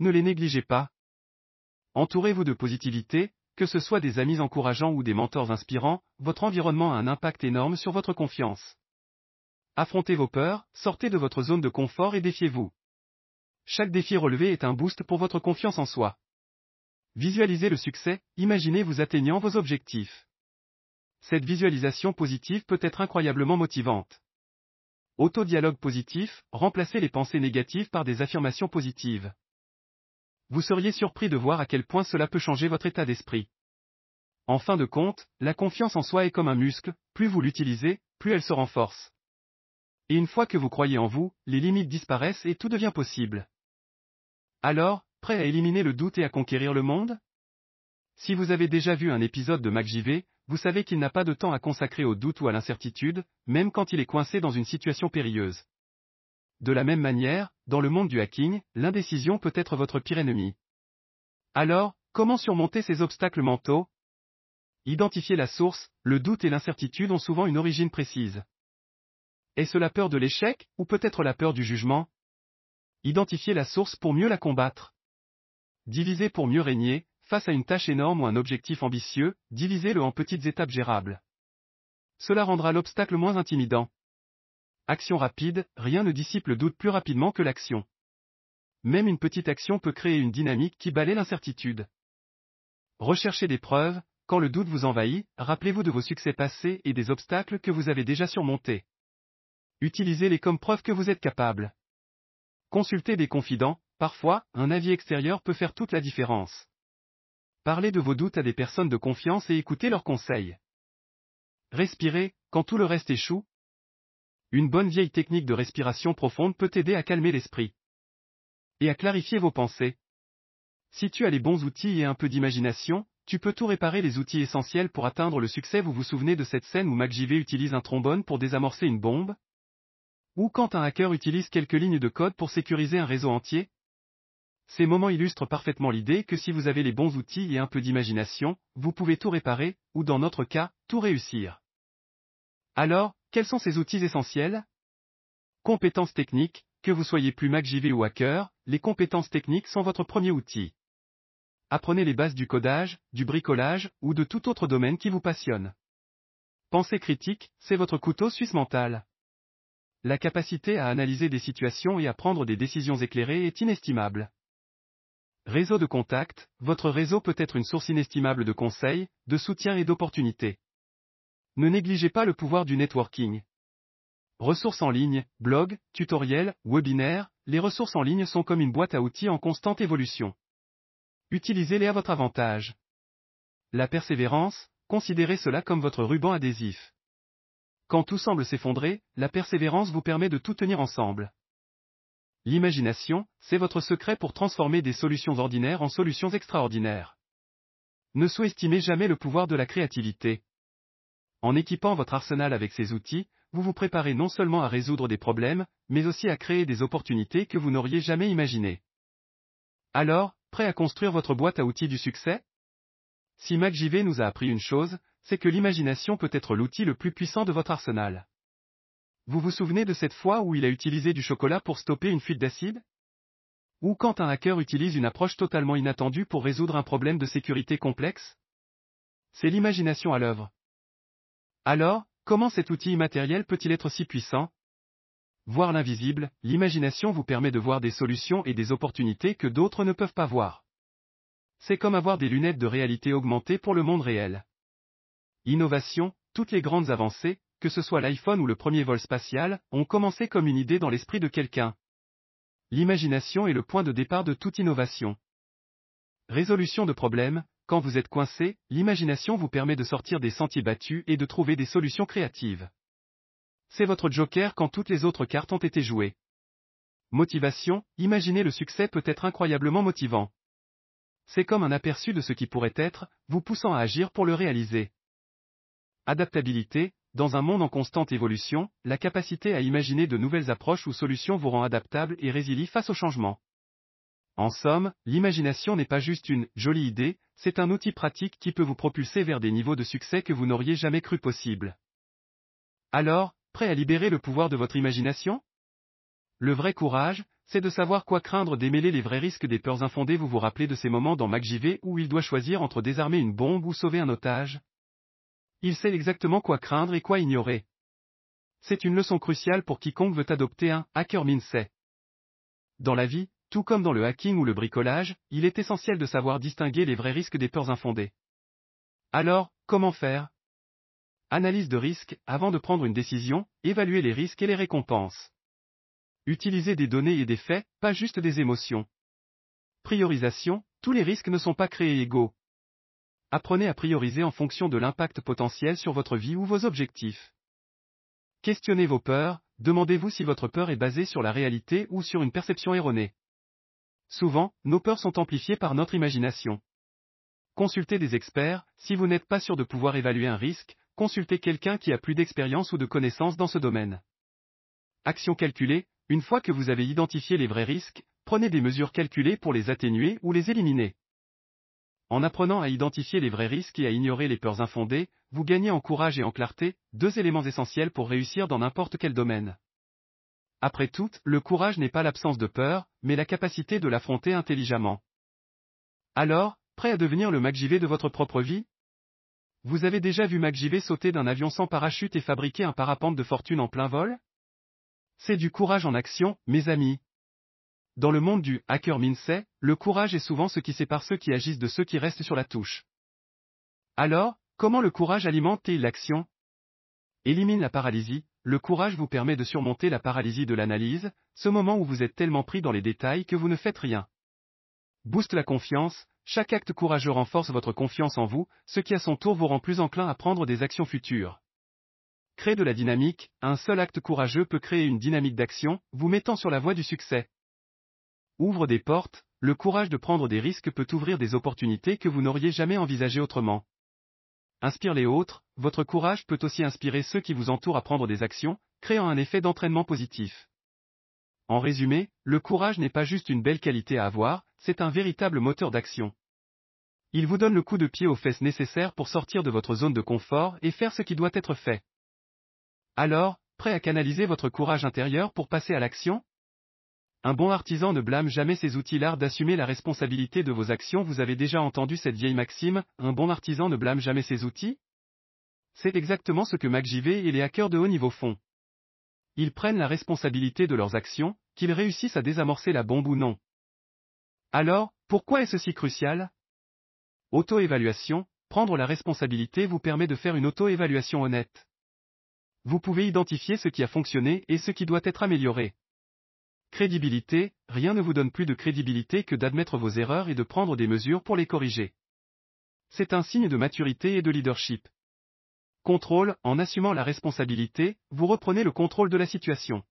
Ne les négligez pas. Entourez-vous de positivité, que ce soit des amis encourageants ou des mentors inspirants, votre environnement a un impact énorme sur votre confiance. Affrontez vos peurs, sortez de votre zone de confort et défiez-vous. Chaque défi relevé est un boost pour votre confiance en soi. Visualisez le succès, imaginez vous atteignant vos objectifs. Cette visualisation positive peut être incroyablement motivante. Autodialogue positif, remplacez les pensées négatives par des affirmations positives. Vous seriez surpris de voir à quel point cela peut changer votre état d'esprit. En fin de compte, la confiance en soi est comme un muscle, plus vous l'utilisez, plus elle se renforce. Et une fois que vous croyez en vous, les limites disparaissent et tout devient possible. Alors, prêt à éliminer le doute et à conquérir le monde? Si vous avez déjà vu un épisode de MacJV, vous savez qu'il n'a pas de temps à consacrer au doute ou à l'incertitude, même quand il est coincé dans une situation périlleuse. De la même manière, dans le monde du hacking, l'indécision peut être votre pire ennemi. Alors, comment surmonter ces obstacles mentaux? Identifier la source, le doute et l'incertitude ont souvent une origine précise. Est-ce la peur de l'échec, ou peut-être la peur du jugement? Identifier la source pour mieux la combattre. Diviser pour mieux régner, face à une tâche énorme ou un objectif ambitieux, divisez-le en petites étapes gérables. Cela rendra l'obstacle moins intimidant. Action rapide, rien ne dissipe le doute plus rapidement que l'action. Même une petite action peut créer une dynamique qui balaie l'incertitude. Recherchez des preuves, quand le doute vous envahit, rappelez-vous de vos succès passés et des obstacles que vous avez déjà surmontés. Utilisez-les comme preuve que vous êtes capable. Consultez des confidents, parfois, un avis extérieur peut faire toute la différence. Parlez de vos doutes à des personnes de confiance et écoutez leurs conseils. Respirez, quand tout le reste échoue, une bonne vieille technique de respiration profonde peut aider à calmer l'esprit. Et à clarifier vos pensées. Si tu as les bons outils et un peu d'imagination, tu peux tout réparer les outils essentiels pour atteindre le succès. Vous vous souvenez de cette scène où MacJV utilise un trombone pour désamorcer une bombe? Ou quand un hacker utilise quelques lignes de code pour sécuriser un réseau entier Ces moments illustrent parfaitement l'idée que si vous avez les bons outils et un peu d'imagination, vous pouvez tout réparer, ou dans notre cas, tout réussir. Alors, quels sont ces outils essentiels? Compétences techniques, que vous soyez plus MacJV ou hacker, les compétences techniques sont votre premier outil. Apprenez les bases du codage, du bricolage, ou de tout autre domaine qui vous passionne. Pensée critique, c'est votre couteau suisse mental. La capacité à analyser des situations et à prendre des décisions éclairées est inestimable. Réseau de contacts, votre réseau peut être une source inestimable de conseils, de soutien et d'opportunités. Ne négligez pas le pouvoir du networking. Ressources en ligne, blogs, tutoriels, webinaires, les ressources en ligne sont comme une boîte à outils en constante évolution. Utilisez-les à votre avantage. La persévérance, considérez cela comme votre ruban adhésif. Quand tout semble s'effondrer, la persévérance vous permet de tout tenir ensemble. L'imagination, c'est votre secret pour transformer des solutions ordinaires en solutions extraordinaires. Ne sous-estimez jamais le pouvoir de la créativité. En équipant votre arsenal avec ces outils, vous vous préparez non seulement à résoudre des problèmes, mais aussi à créer des opportunités que vous n'auriez jamais imaginées. Alors, prêt à construire votre boîte à outils du succès? Si MacJV nous a appris une chose, c'est que l'imagination peut être l'outil le plus puissant de votre arsenal. Vous vous souvenez de cette fois où il a utilisé du chocolat pour stopper une fuite d'acide? Ou quand un hacker utilise une approche totalement inattendue pour résoudre un problème de sécurité complexe? C'est l'imagination à l'œuvre. Alors, comment cet outil immatériel peut-il être si puissant? Voir l'invisible, l'imagination vous permet de voir des solutions et des opportunités que d'autres ne peuvent pas voir. C'est comme avoir des lunettes de réalité augmentée pour le monde réel. Innovation, toutes les grandes avancées, que ce soit l'iPhone ou le premier vol spatial, ont commencé comme une idée dans l'esprit de quelqu'un. L'imagination est le point de départ de toute innovation. Résolution de problèmes, quand vous êtes coincé, l'imagination vous permet de sortir des sentiers battus et de trouver des solutions créatives. C'est votre joker quand toutes les autres cartes ont été jouées. Motivation, imaginez le succès peut être incroyablement motivant. C'est comme un aperçu de ce qui pourrait être, vous poussant à agir pour le réaliser. Adaptabilité, dans un monde en constante évolution, la capacité à imaginer de nouvelles approches ou solutions vous rend adaptable et résilie face au changement. En somme, l'imagination n'est pas juste une jolie idée, c'est un outil pratique qui peut vous propulser vers des niveaux de succès que vous n'auriez jamais cru possible. Alors, prêt à libérer le pouvoir de votre imagination? Le vrai courage, c'est de savoir quoi craindre démêler les vrais risques des peurs infondées vous vous rappelez de ces moments dans MacJV où il doit choisir entre désarmer une bombe ou sauver un otage? Il sait exactement quoi craindre et quoi ignorer. C'est une leçon cruciale pour quiconque veut adopter un hacker mindset. Dans la vie, tout comme dans le hacking ou le bricolage, il est essentiel de savoir distinguer les vrais risques des peurs infondées. Alors, comment faire? Analyse de risque, avant de prendre une décision, évaluer les risques et les récompenses. Utilisez des données et des faits, pas juste des émotions. Priorisation, tous les risques ne sont pas créés égaux. Apprenez à prioriser en fonction de l'impact potentiel sur votre vie ou vos objectifs. Questionnez vos peurs, demandez-vous si votre peur est basée sur la réalité ou sur une perception erronée. Souvent, nos peurs sont amplifiées par notre imagination. Consultez des experts, si vous n'êtes pas sûr de pouvoir évaluer un risque, consultez quelqu'un qui a plus d'expérience ou de connaissances dans ce domaine. Action calculée, une fois que vous avez identifié les vrais risques, prenez des mesures calculées pour les atténuer ou les éliminer. En apprenant à identifier les vrais risques et à ignorer les peurs infondées, vous gagnez en courage et en clarté, deux éléments essentiels pour réussir dans n'importe quel domaine. Après tout, le courage n'est pas l'absence de peur, mais la capacité de l'affronter intelligemment. Alors, prêt à devenir le MacJV de votre propre vie? Vous avez déjà vu MacJV sauter d'un avion sans parachute et fabriquer un parapente de fortune en plein vol? C'est du courage en action, mes amis. Dans le monde du hacker mindset, le courage est souvent ce qui sépare ceux qui agissent de ceux qui restent sur la touche. Alors, comment le courage alimente-t-il l'action? Élimine la paralysie, le courage vous permet de surmonter la paralysie de l'analyse, ce moment où vous êtes tellement pris dans les détails que vous ne faites rien. Booste la confiance, chaque acte courageux renforce votre confiance en vous, ce qui à son tour vous rend plus enclin à prendre des actions futures. Crée de la dynamique, un seul acte courageux peut créer une dynamique d'action, vous mettant sur la voie du succès. Ouvre des portes, le courage de prendre des risques peut ouvrir des opportunités que vous n'auriez jamais envisagées autrement. Inspire les autres, votre courage peut aussi inspirer ceux qui vous entourent à prendre des actions, créant un effet d'entraînement positif. En résumé, le courage n'est pas juste une belle qualité à avoir, c'est un véritable moteur d'action. Il vous donne le coup de pied aux fesses nécessaire pour sortir de votre zone de confort et faire ce qui doit être fait. Alors, prêt à canaliser votre courage intérieur pour passer à l'action un bon artisan ne blâme jamais ses outils l'art d'assumer la responsabilité de vos actions. Vous avez déjà entendu cette vieille maxime, un bon artisan ne blâme jamais ses outils C'est exactement ce que MacJV et les hackers de haut niveau font. Ils prennent la responsabilité de leurs actions, qu'ils réussissent à désamorcer la bombe ou non. Alors, Pourquoi est ceci crucial? Auto-évaluation, prendre la responsabilité vous permet de faire une auto-évaluation honnête. Vous pouvez identifier ce qui a fonctionné et ce qui doit être amélioré. Crédibilité, rien ne vous donne plus de crédibilité que d'admettre vos erreurs et de prendre des mesures pour les corriger. C'est un signe de maturité et de leadership. Contrôle, en assumant la responsabilité, vous reprenez le contrôle de la situation.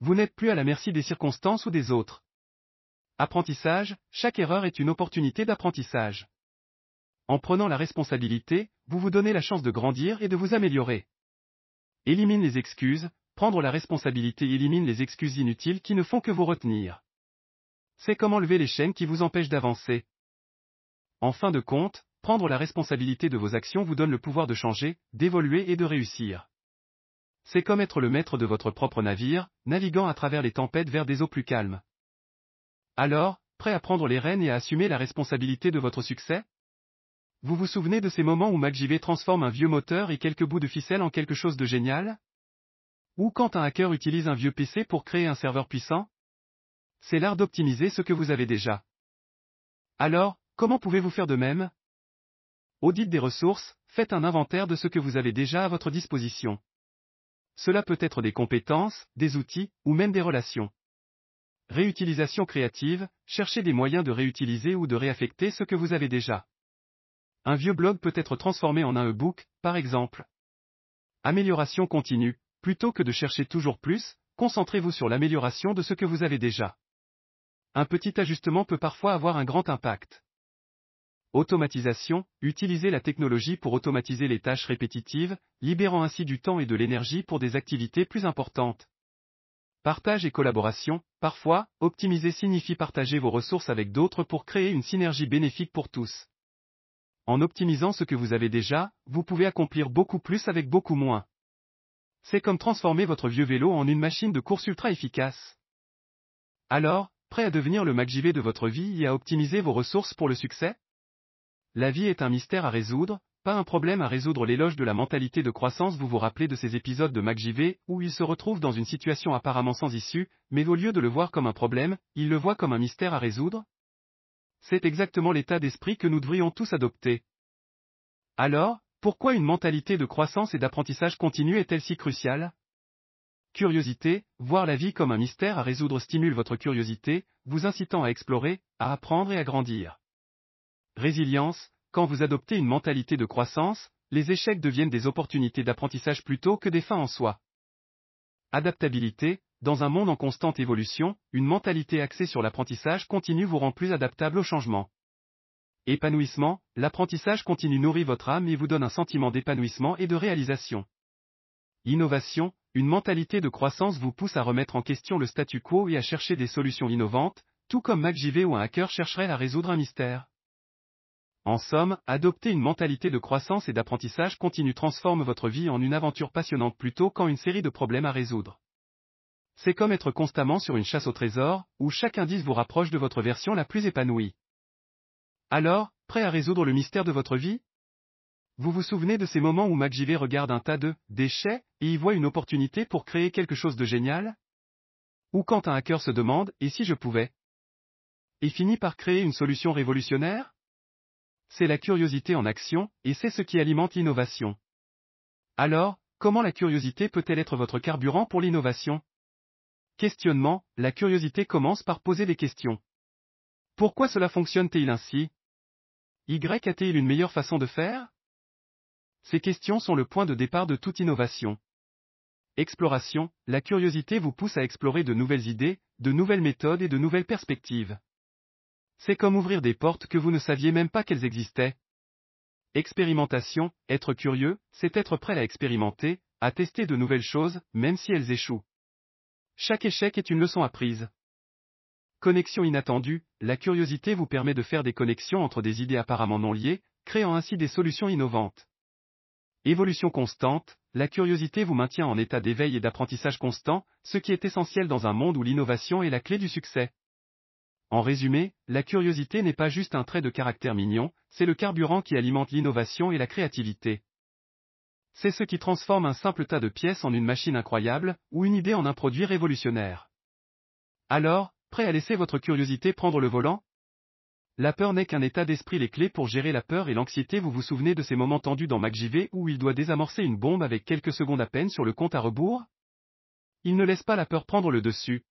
Vous n'êtes plus à la merci des circonstances ou des autres. Apprentissage, chaque erreur est une opportunité d'apprentissage. En prenant la responsabilité, vous vous donnez la chance de grandir et de vous améliorer. Élimine les excuses, prendre la responsabilité élimine les excuses inutiles qui ne font que vous retenir. C'est comme enlever les chaînes qui vous empêchent d'avancer. En fin de compte, prendre la responsabilité de vos actions vous donne le pouvoir de changer, d'évoluer et de réussir. C'est comme être le maître de votre propre navire, naviguant à travers les tempêtes vers des eaux plus calmes. Alors, prêt à prendre les rênes et à assumer la responsabilité de votre succès? Vous vous souvenez de ces moments où MacJV transforme un vieux moteur et quelques bouts de ficelle en quelque chose de génial? Ou quand un hacker utilise un vieux PC pour créer un serveur puissant C'est l'art d'optimiser ce que vous avez déjà. Alors, comment pouvez-vous faire de même? Audit des ressources, faites un inventaire de ce que vous avez déjà à votre disposition. Cela peut être des compétences, des outils, ou même des relations. Réutilisation créative, cherchez des moyens de réutiliser ou de réaffecter ce que vous avez déjà. Un vieux blog peut être transformé en un e-book, par exemple. Amélioration continue, plutôt que de chercher toujours plus, concentrez-vous sur l'amélioration de ce que vous avez déjà. Un petit ajustement peut parfois avoir un grand impact. Automatisation, utilisez la technologie pour automatiser les tâches répétitives, libérant ainsi du temps et de l'énergie pour des activités plus importantes. Partage et collaboration, parfois, optimiser signifie partager vos ressources avec d'autres pour créer une synergie bénéfique pour tous. En optimisant ce que vous avez déjà, vous pouvez accomplir beaucoup plus avec beaucoup moins. C'est comme transformer votre vieux vélo en une machine de course ultra efficace. Alors, prêt à devenir le MacJV de votre vie et à optimiser vos ressources pour le succès? La vie est un mystère à résoudre, pas un problème à résoudre l'éloge de la mentalité de croissance vous vous rappelez de ces épisodes de MacJV où il se retrouve dans une situation apparemment sans issue, mais au lieu de le voir comme un problème, il le voit comme un mystère à résoudre? C'est exactement l'état d'esprit que nous devrions tous adopter. Alors, pourquoi une mentalité de croissance et d'apprentissage continu est-elle si cruciale? Curiosité, voir la vie comme un mystère à résoudre stimule votre curiosité, vous incitant à explorer, à apprendre et à grandir. Résilience, quand vous adoptez une mentalité de croissance, les échecs deviennent des opportunités d'apprentissage plutôt que des fins en soi. Adaptabilité, dans un monde en constante évolution, une mentalité axée sur l'apprentissage continu vous rend plus adaptable au changement. Épanouissement, l'apprentissage continu nourrit votre âme et vous donne un sentiment d'épanouissement et de réalisation. Innovation, une mentalité de croissance vous pousse à remettre en question le statu quo et à chercher des solutions innovantes, tout comme MacJV ou un hacker chercherait à résoudre un mystère. En somme, adopter une mentalité de croissance et d'apprentissage continu transforme votre vie en une aventure passionnante plutôt qu'en une série de problèmes à résoudre. C'est comme être constamment sur une chasse au trésor, où chaque indice vous rapproche de votre version la plus épanouie. Alors, prêt à résoudre le mystère de votre vie? Vous vous souvenez de ces moments où MacJV regarde un tas de déchets et y voit une opportunité pour créer quelque chose de génial? Ou quand un hacker se demande et si je pouvais? Et finit par créer une solution révolutionnaire? C'est la curiosité en action, et c'est ce qui alimente l'innovation. Alors, comment la curiosité peut-elle être votre carburant pour l'innovation? Questionnement, la curiosité commence par poser des questions. Pourquoi cela fonctionne-t-il ainsi? Y a-t-il une meilleure façon de faire? Ces questions sont le point de départ de toute innovation. Exploration, la curiosité vous pousse à explorer de nouvelles idées, de nouvelles méthodes et de nouvelles perspectives. C'est comme ouvrir des portes que vous ne saviez même pas qu'elles existaient. Expérimentation, être curieux, c'est être prêt à expérimenter, à tester de nouvelles choses, même si elles échouent. Chaque échec est une leçon apprise. Connexion inattendue, la curiosité vous permet de faire des connexions entre des idées apparemment non liées, créant ainsi des solutions innovantes. Évolution constante, la curiosité vous maintient en état d'éveil et d'apprentissage constant, ce qui est essentiel dans un monde où l'innovation est la clé du succès. En résumé, la curiosité n'est pas juste un trait de caractère mignon, c'est le carburant qui alimente l'innovation et la créativité. C'est ce qui transforme un simple tas de pièces en une machine incroyable, ou une idée en un produit révolutionnaire. Alors, prêt à laisser votre curiosité prendre le volant? La peur n'est qu'un état d'esprit les clés pour gérer la peur et l'anxiété vous vous souvenez de ces moments tendus dans MacJV où il doit désamorcer une bombe avec quelques secondes à peine sur le compte à rebours? Il ne laisse pas la peur prendre le dessus.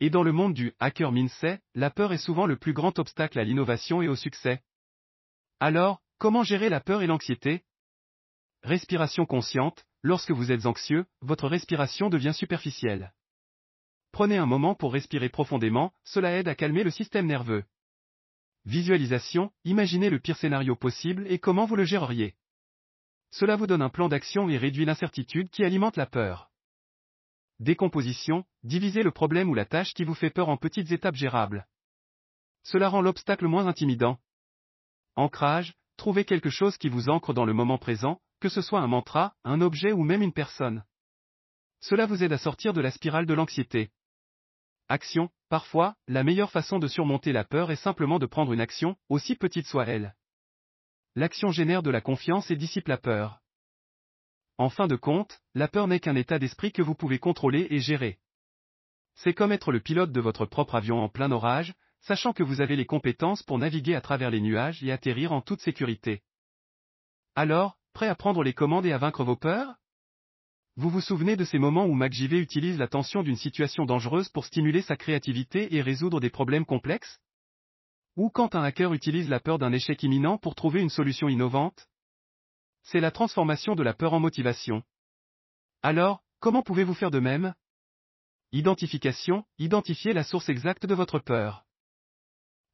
Et dans le monde du hacker mindset, la peur est souvent le plus grand obstacle à l'innovation et au succès. Alors, comment gérer la peur et l'anxiété? Respiration consciente, lorsque vous êtes anxieux, votre respiration devient superficielle. Prenez un moment pour respirer profondément, cela aide à calmer le système nerveux. Visualisation, imaginez le pire scénario possible et comment vous le géreriez. Cela vous donne un plan d'action et réduit l'incertitude qui alimente la peur. Décomposition, divisez le problème ou la tâche qui vous fait peur en petites étapes gérables. Cela rend l'obstacle moins intimidant. Ancrage, trouvez quelque chose qui vous ancre dans le moment présent, que ce soit un mantra, un objet ou même une personne. Cela vous aide à sortir de la spirale de l'anxiété. Action, parfois, la meilleure façon de surmonter la peur est simplement de prendre une action, aussi petite soit-elle. L'action génère de la confiance et dissipe la peur. En fin de compte, la peur n'est qu'un état d'esprit que vous pouvez contrôler et gérer. C'est comme être le pilote de votre propre avion en plein orage, sachant que vous avez les compétences pour naviguer à travers les nuages et atterrir en toute sécurité. Alors, prêt à prendre les commandes et à vaincre vos peurs? Vous vous souvenez de ces moments où MacJV utilise la tension d'une situation dangereuse pour stimuler sa créativité et résoudre des problèmes complexes? Ou quand un hacker utilise la peur d'un échec imminent pour trouver une solution innovante? C'est la transformation de la peur en motivation. Alors, comment pouvez-vous faire de même? Identification, identifiez la source exacte de votre peur.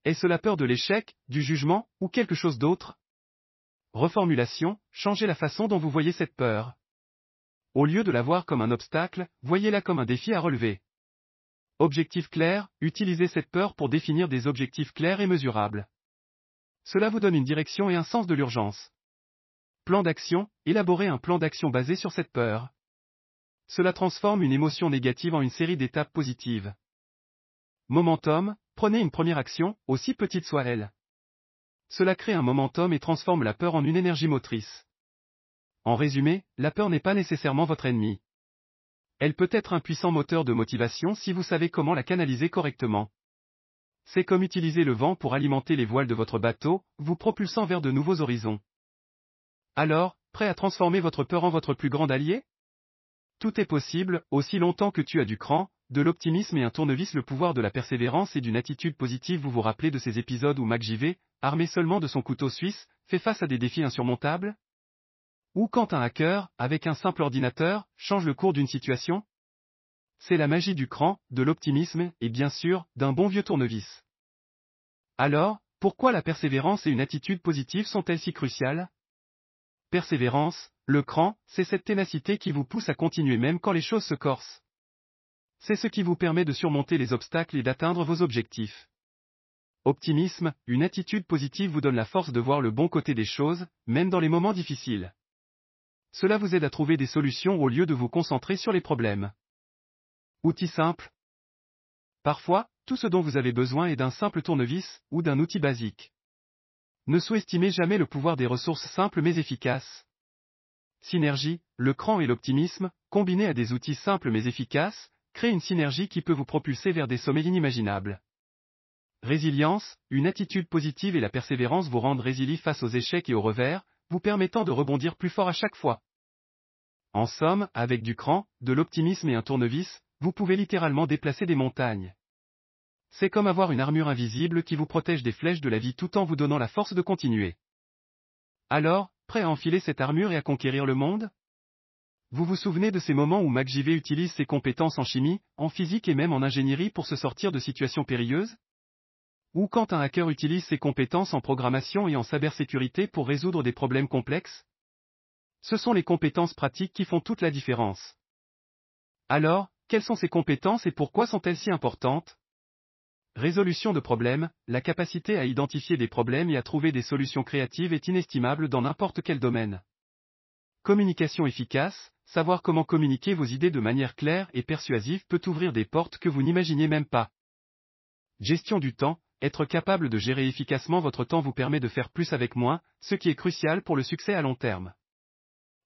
Est-ce la peur de l'échec, du jugement, ou quelque chose d'autre? Reformulation, changez la façon dont vous voyez cette peur. Au lieu de la voir comme un obstacle, voyez-la comme un défi à relever. Objectif clair, utilisez cette peur pour définir des objectifs clairs et mesurables. Cela vous donne une direction et un sens de l'urgence. Plan d'action, élaborez un plan d'action basé sur cette peur. Cela transforme une émotion négative en une série d'étapes positives. Momentum, prenez une première action, aussi petite soit-elle. Cela crée un momentum et transforme la peur en une énergie motrice. En résumé, la peur n'est pas nécessairement votre ennemi. Elle peut être un puissant moteur de motivation si vous savez comment la canaliser correctement. C'est comme utiliser le vent pour alimenter les voiles de votre bateau, vous propulsant vers de nouveaux horizons. Alors, prêt à transformer votre peur en votre plus grand allié? Tout est possible, aussi longtemps que tu as du cran, de l'optimisme et un tournevis le pouvoir de la persévérance et d'une attitude positive vous vous rappelez de ces épisodes où MacJV, armé seulement de son couteau suisse, fait face à des défis insurmontables? Ou quand un hacker, avec un simple ordinateur, change le cours d'une situation C'est la magie du cran, de l'optimisme, et bien sûr, d'un bon vieux tournevis. Alors, pourquoi la persévérance et une attitude positive sont-elles si cruciales? Persévérance, le cran, c'est cette ténacité qui vous pousse à continuer même quand les choses se corsent. C'est ce qui vous permet de surmonter les obstacles et d'atteindre vos objectifs. Optimisme, une attitude positive vous donne la force de voir le bon côté des choses, même dans les moments difficiles. Cela vous aide à trouver des solutions au lieu de vous concentrer sur les problèmes. Outil simple. Parfois, tout ce dont vous avez besoin est d'un simple tournevis, ou d'un outil basique. Ne sous-estimez jamais le pouvoir des ressources simples mais efficaces. Synergie, le cran et l'optimisme, combinés à des outils simples mais efficaces, créent une synergie qui peut vous propulser vers des sommets inimaginables. Résilience, une attitude positive et la persévérance vous rendent résilients face aux échecs et aux revers, vous permettant de rebondir plus fort à chaque fois. En somme, avec du cran, de l'optimisme et un tournevis, vous pouvez littéralement déplacer des montagnes. C'est comme avoir une armure invisible qui vous protège des flèches de la vie tout en vous donnant la force de continuer. Alors, prêt à enfiler cette armure et à conquérir le monde? Vous vous souvenez de ces moments où MacJV utilise ses compétences en chimie, en physique et même en ingénierie pour se sortir de situations périlleuses? Ou quand un hacker utilise ses compétences en programmation et en cybersécurité pour résoudre des problèmes complexes Ce sont les compétences pratiques qui font toute la différence. Alors, quelles sont ces compétences et pourquoi sont-elles si importantes? Résolution de problèmes, la capacité à identifier des problèmes et à trouver des solutions créatives est inestimable dans n'importe quel domaine. Communication efficace, savoir comment communiquer vos idées de manière claire et persuasive peut ouvrir des portes que vous n'imaginiez même pas. Gestion du temps, être capable de gérer efficacement votre temps vous permet de faire plus avec moins, ce qui est crucial pour le succès à long terme.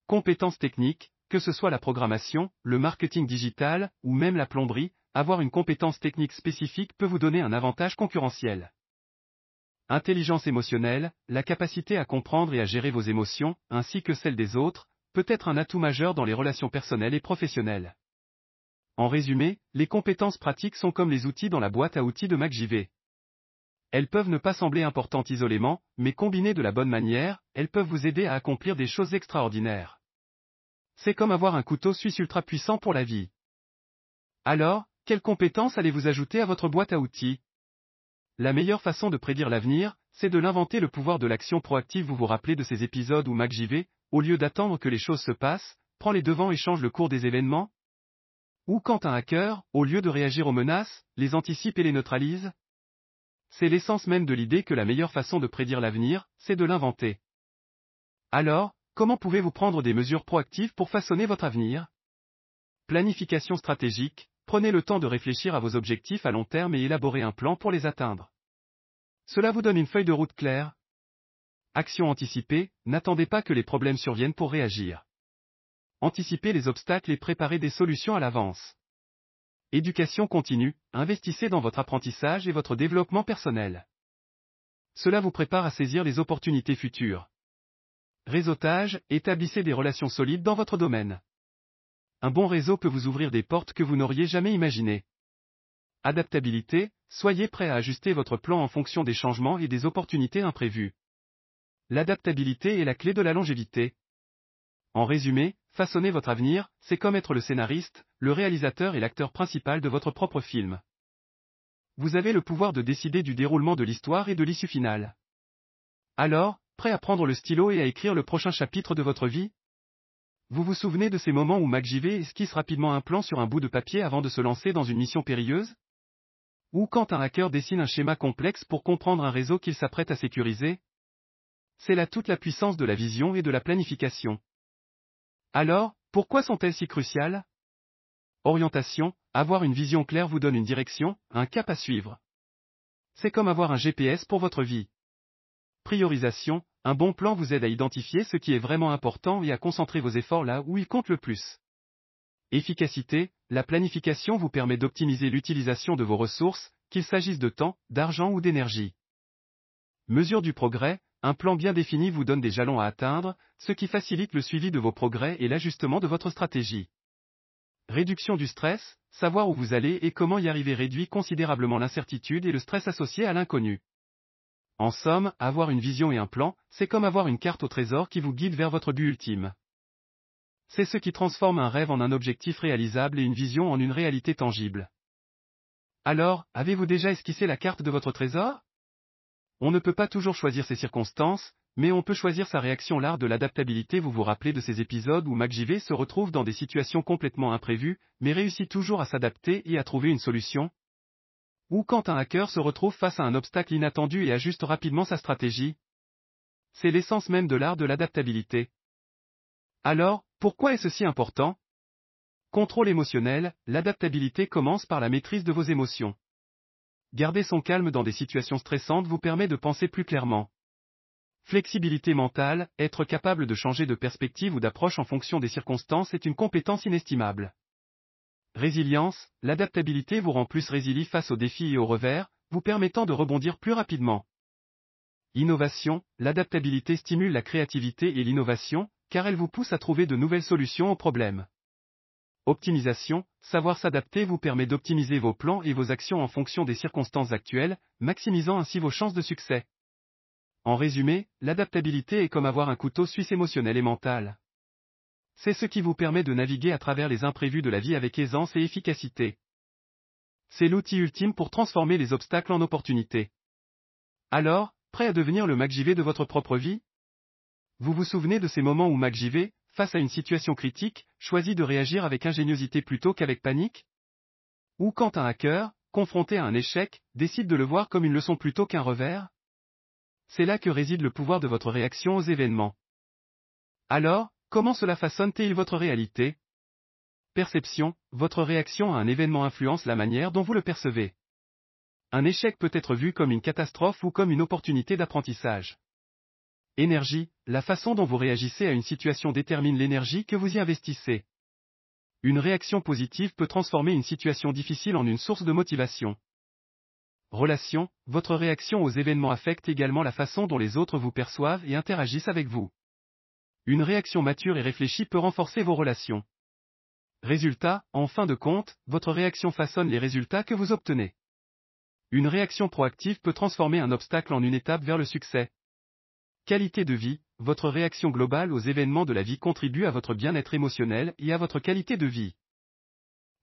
Compétences techniques, que ce soit la programmation, le marketing digital, ou même la plomberie, avoir une compétence technique spécifique peut vous donner un avantage concurrentiel. intelligence émotionnelle, la capacité à comprendre et à gérer vos émotions, ainsi que celles des autres, peut être un atout majeur dans les relations personnelles et professionnelles. En résumé, les compétences pratiques sont comme les outils dans la boîte à outils de MacJV. Elles peuvent ne pas sembler importantes isolément, mais combinées de la bonne manière, elles peuvent vous aider à accomplir des choses extraordinaires. C'est comme avoir un couteau suisse ultra puissant pour la vie. Alors, quelles compétences allez-vous ajouter à votre boîte à outils? La meilleure façon de prédire l'avenir, c'est de l'inventer le pouvoir de l'action proactive. Vous vous rappelez de ces épisodes où MacJV, au lieu d'attendre que les choses se passent, prend les devants et change le cours des événements? Ou quand un hacker, au lieu de réagir aux menaces, les anticipe et les neutralise? C'est l'essence même de l'idée que la meilleure façon de prédire l'avenir, c'est de l'inventer. Alors, Comment pouvez-vous prendre des mesures proactives pour façonner votre avenir? Planification stratégique, prenez le temps de réfléchir à vos objectifs à long terme et élaborez un plan pour les atteindre. Cela vous donne une feuille de route claire. Action anticipée, n'attendez pas que les problèmes surviennent pour réagir. Anticipez les obstacles et préparez des solutions à l'avance. Éducation continue, investissez dans votre apprentissage et votre développement personnel. Cela vous prépare à saisir les opportunités futures. Réseautage, établissez des relations solides dans votre domaine. Un bon réseau peut vous ouvrir des portes que vous n'auriez jamais imaginées. Adaptabilité, soyez prêt à ajuster votre plan en fonction des changements et des opportunités imprévues. L'adaptabilité est la clé de la longévité. En résumé, façonner votre avenir, c'est comme être le scénariste, le réalisateur et l'acteur principal de votre propre film. Vous avez le pouvoir de décider du déroulement de l'histoire et de l'issue finale. Alors, Prêt à prendre le stylo et à écrire le prochain chapitre de votre vie? Vous vous souvenez de ces moments où MacJV esquisse rapidement un plan sur un bout de papier avant de se lancer dans une mission périlleuse? Ou quand un hacker dessine un schéma complexe pour comprendre un réseau qu'il s'apprête à sécuriser? C'est là toute la puissance de la vision et de la planification. Alors, pourquoi sont-elles si cruciales? Orientation, avoir une vision claire vous donne une direction, un cap à suivre. C'est comme avoir un GPS pour votre vie. Priorisation, un bon plan vous aide à identifier ce qui est vraiment important et à concentrer vos efforts là où ils comptent le plus. Efficacité, la planification vous permet d'optimiser l'utilisation de vos ressources, qu'il s'agisse de temps, d'argent ou d'énergie. Mesure du progrès, un plan bien défini vous donne des jalons à atteindre, ce qui facilite le suivi de vos progrès et l'ajustement de votre stratégie. Réduction du stress, savoir où vous allez et comment y arriver réduit considérablement l'incertitude et le stress associé à l'inconnu. En somme, avoir une vision et un plan, c'est comme avoir une carte au trésor qui vous guide vers votre but ultime. C'est ce qui transforme un rêve en un objectif réalisable et une vision en une réalité tangible. Alors, avez-vous déjà esquissé la carte de votre trésor? On ne peut pas toujours choisir ses circonstances, mais on peut choisir sa réaction. L'art de l'adaptabilité vous vous rappelez de ces épisodes où MacJV se retrouve dans des situations complètement imprévues, mais réussit toujours à s'adapter et à trouver une solution, ou quand un hacker se retrouve face à un obstacle inattendu et ajuste rapidement sa stratégie. C'est l'essence même de l'art de l'adaptabilité. Alors, pourquoi est ceci important? Contrôle émotionnel, l'adaptabilité commence par la maîtrise de vos émotions. Garder son calme dans des situations stressantes vous permet de penser plus clairement. Flexibilité mentale, être capable de changer de perspective ou d'approche en fonction des circonstances est une compétence inestimable. Résilience, l'adaptabilité vous rend plus résilient face aux défis et aux revers, vous permettant de rebondir plus rapidement. Innovation, l'adaptabilité stimule la créativité et l'innovation, car elle vous pousse à trouver de nouvelles solutions aux problèmes. Optimisation, savoir s'adapter vous permet d'optimiser vos plans et vos actions en fonction des circonstances actuelles, maximisant ainsi vos chances de succès. En résumé, l'adaptabilité est comme avoir un couteau suisse émotionnel et mental. C'est ce qui vous permet de naviguer à travers les imprévus de la vie avec aisance et efficacité. C'est l'outil ultime pour transformer les obstacles en opportunités. Alors, prêt à devenir le MacJV de votre propre vie? Vous vous souvenez de ces moments où MacJV, face à une situation critique, choisit de réagir avec ingéniosité plutôt qu'avec panique? Ou quand un hacker, confronté à un échec, décide de le voir comme une leçon plutôt qu'un revers? C'est là que réside le pouvoir de votre réaction aux événements. Alors, Comment cela façonne-t-il votre réalité? Perception, votre réaction à un événement influence la manière dont vous le percevez. Un échec peut être vu comme une catastrophe ou comme une opportunité d'apprentissage. Énergie, la façon dont vous réagissez à une situation détermine l'énergie que vous y investissez. Une réaction positive peut transformer une situation difficile en une source de motivation. Relation, votre réaction aux événements affecte également la façon dont les autres vous perçoivent et interagissent avec vous. Une réaction mature et réfléchie peut renforcer vos relations. Résultat, en fin de compte, votre réaction façonne les résultats que vous obtenez. Une réaction proactive peut transformer un obstacle en une étape vers le succès. Qualité de vie, votre réaction globale aux événements de la vie contribue à votre bien-être émotionnel et à votre qualité de vie.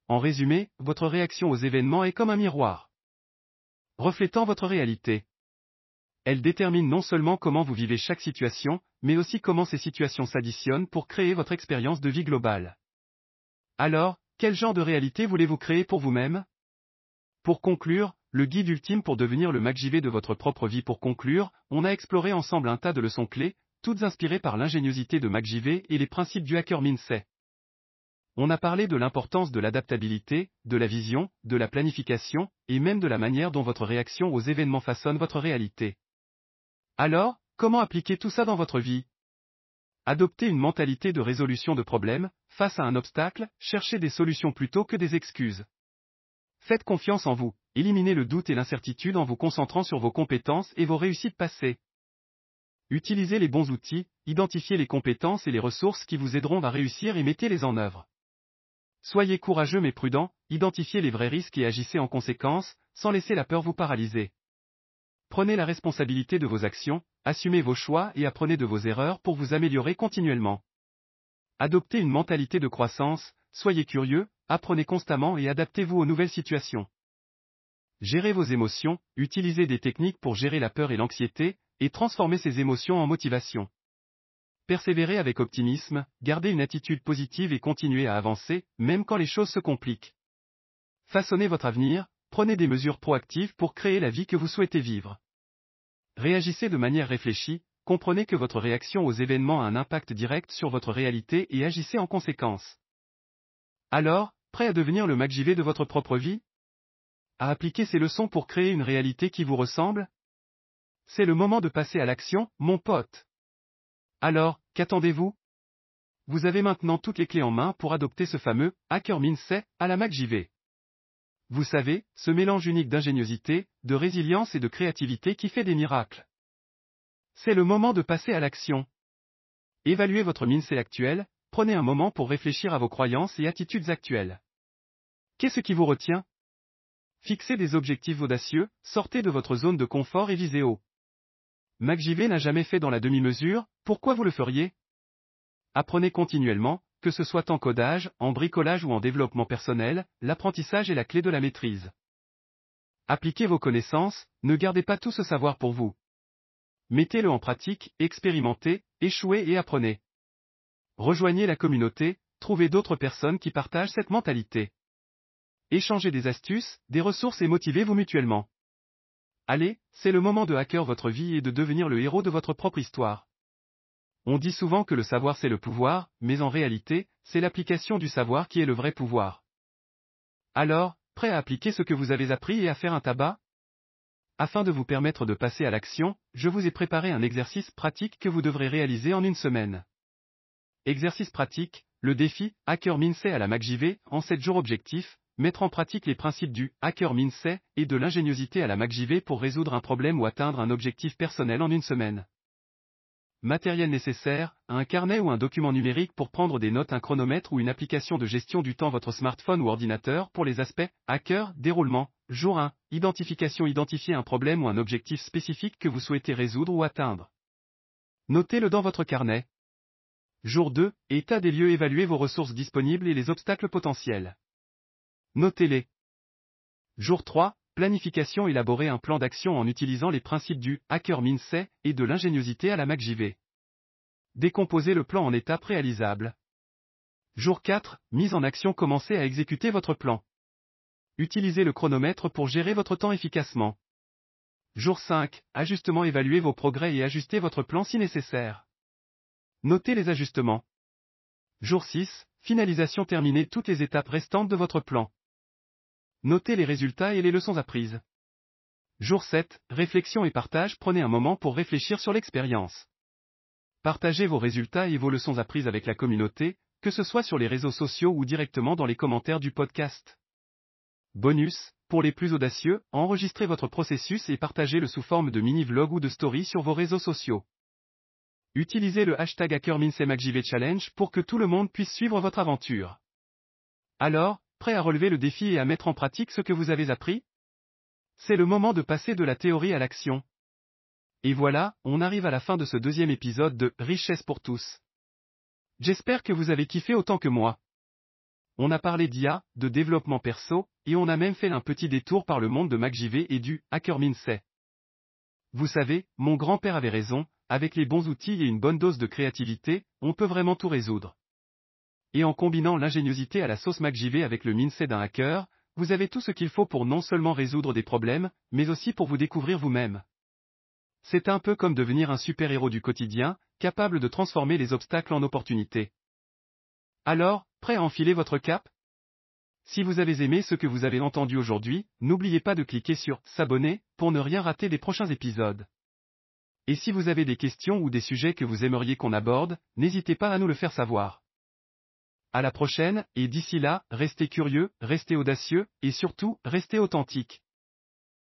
En résumé, votre réaction aux événements est comme un miroir. Reflétant votre réalité. Elle détermine non seulement comment vous vivez chaque situation, mais aussi comment ces situations s'additionnent pour créer votre expérience de vie globale. Alors, quel genre de réalité voulez-vous créer pour vous-même? Pour conclure, le guide ultime pour devenir le MacJV de votre propre vie. Pour conclure, on a exploré ensemble un tas de leçons clés, toutes inspirées par l'ingéniosité de MacJV et les principes du hacker mindset. On a parlé de l'importance de l'adaptabilité, de la vision, de la planification, et même de la manière dont votre réaction aux événements façonne votre réalité. Alors, comment appliquer tout ça dans votre vie? Adoptez une mentalité de résolution de problèmes, face à un obstacle, cherchez des solutions plutôt que des excuses. Faites confiance en vous, éliminez le doute et l'incertitude en vous concentrant sur vos compétences et vos réussites passées. Utilisez les bons outils, identifiez les compétences et les ressources qui vous aideront à réussir et mettez-les en œuvre. Soyez courageux mais prudent, identifiez les vrais risques et agissez en conséquence, sans laisser la peur vous paralyser. Prenez la responsabilité de vos actions, assumez vos choix et apprenez de vos erreurs pour vous améliorer continuellement. Adoptez une mentalité de croissance, soyez curieux, apprenez constamment et adaptez-vous aux nouvelles situations. Gérez vos émotions, utilisez des techniques pour gérer la peur et l'anxiété, et transformez ces émotions en motivation. Persévérez avec optimisme, gardez une attitude positive et continuez à avancer, même quand les choses se compliquent. Façonnez votre avenir, prenez des mesures proactives pour créer la vie que vous souhaitez vivre. Réagissez de manière réfléchie, comprenez que votre réaction aux événements a un impact direct sur votre réalité et agissez en conséquence. Alors, prêt à devenir le MacJV de votre propre vie? À appliquer ces leçons pour créer une réalité qui vous ressemble? C'est le moment de passer à l'action, mon pote. Alors, qu'attendez-vous? Vous avez maintenant toutes les clés en main pour adopter ce fameux Hacker Mindset à la MacJV. Vous savez, ce mélange unique d'ingéniosité, de résilience et de créativité qui fait des miracles. C'est le moment de passer à l'action. Évaluez votre mindset actuel, prenez un moment pour réfléchir à vos croyances et attitudes actuelles. Qu'est-ce qui vous retient? Fixez des objectifs audacieux, sortez de votre zone de confort et visez haut. MacJV n'a jamais fait dans la demi-mesure, pourquoi vous le feriez? Apprenez continuellement, que ce soit en codage, en bricolage ou en développement personnel, l'apprentissage est la clé de la maîtrise. Appliquez vos connaissances, ne gardez pas tout ce savoir pour vous. Mettez-le en pratique, expérimentez, échouez et apprenez. Rejoignez la communauté, trouvez d'autres personnes qui partagent cette mentalité. Échangez des astuces, des ressources et motivez-vous mutuellement. Allez, c'est le moment de hacker votre vie et de devenir le héros de votre propre histoire. On dit souvent que le savoir c'est le pouvoir, mais en réalité, c'est l'application du savoir qui est le vrai pouvoir. Alors, prêt à appliquer ce que vous avez appris et à faire un tabac? Afin de vous permettre de passer à l'action, je vous ai préparé un exercice pratique que vous devrez réaliser en une semaine. Exercice pratique, le défi Hacker Mindset à la MacJV en 7 jours objectifs, mettre en pratique les principes du Hacker Mindset et de l'ingéniosité à la MacJV pour résoudre un problème ou atteindre un objectif personnel en une semaine. Matériel nécessaire, un carnet ou un document numérique pour prendre des notes, un chronomètre ou une application de gestion du temps, votre smartphone ou ordinateur pour les aspects hacker, déroulement, jour 1, identification, identifier un problème ou un objectif spécifique que vous souhaitez résoudre ou atteindre. Notez-le dans votre carnet. Jour 2, état des lieux, évaluez vos ressources disponibles et les obstacles potentiels. Notez-les. Jour 3, Planification élaborer un plan d'action en utilisant les principes du hacker mindset et de l'ingéniosité à la MacJV. Décomposer le plan en étapes réalisables. Jour 4, mise en action commencez à exécuter votre plan. Utilisez le chronomètre pour gérer votre temps efficacement. Jour 5, ajustement évaluez vos progrès et ajustez votre plan si nécessaire. Notez les ajustements. Jour 6, finalisation terminez toutes les étapes restantes de votre plan. Notez les résultats et les leçons apprises. Jour 7, réflexion et partage. Prenez un moment pour réfléchir sur l'expérience. Partagez vos résultats et vos leçons apprises avec la communauté, que ce soit sur les réseaux sociaux ou directement dans les commentaires du podcast. Bonus, Pour les plus audacieux, enregistrez votre processus et partagez-le sous forme de mini-vlog ou de story sur vos réseaux sociaux. Utilisez le hashtag Challenge pour que tout le monde puisse suivre votre aventure. Alors, prêt à relever le défi et à mettre en pratique ce que vous avez appris? C'est le moment de passer de la théorie à l'action. Et voilà, on arrive à la fin de ce deuxième épisode de Richesse pour tous. J'espère que vous avez kiffé autant que moi. On a parlé d'IA, de développement perso, et on a même fait un petit détour par le monde de MacJV et du Hacker Vous savez, mon grand-père avait raison, avec les bons outils et une bonne dose de créativité, on peut vraiment tout résoudre. Et en combinant l'ingéniosité à la sauce MacJV avec le Minsei d'un hacker, vous avez tout ce qu'il faut pour non seulement résoudre des problèmes, mais aussi pour vous découvrir vous-même. C'est un peu comme devenir un super-héros du quotidien, capable de transformer les obstacles en opportunités. Alors, prêt à enfiler votre cap? Si vous avez aimé ce que vous avez entendu aujourd'hui, n'oubliez pas de cliquer sur S'abonner pour ne rien rater des prochains épisodes. Et si vous avez des questions ou des sujets que vous aimeriez qu'on aborde, n'hésitez pas à nous le faire savoir. À la prochaine, et d'ici là, restez curieux, restez audacieux, et surtout, restez authentiques.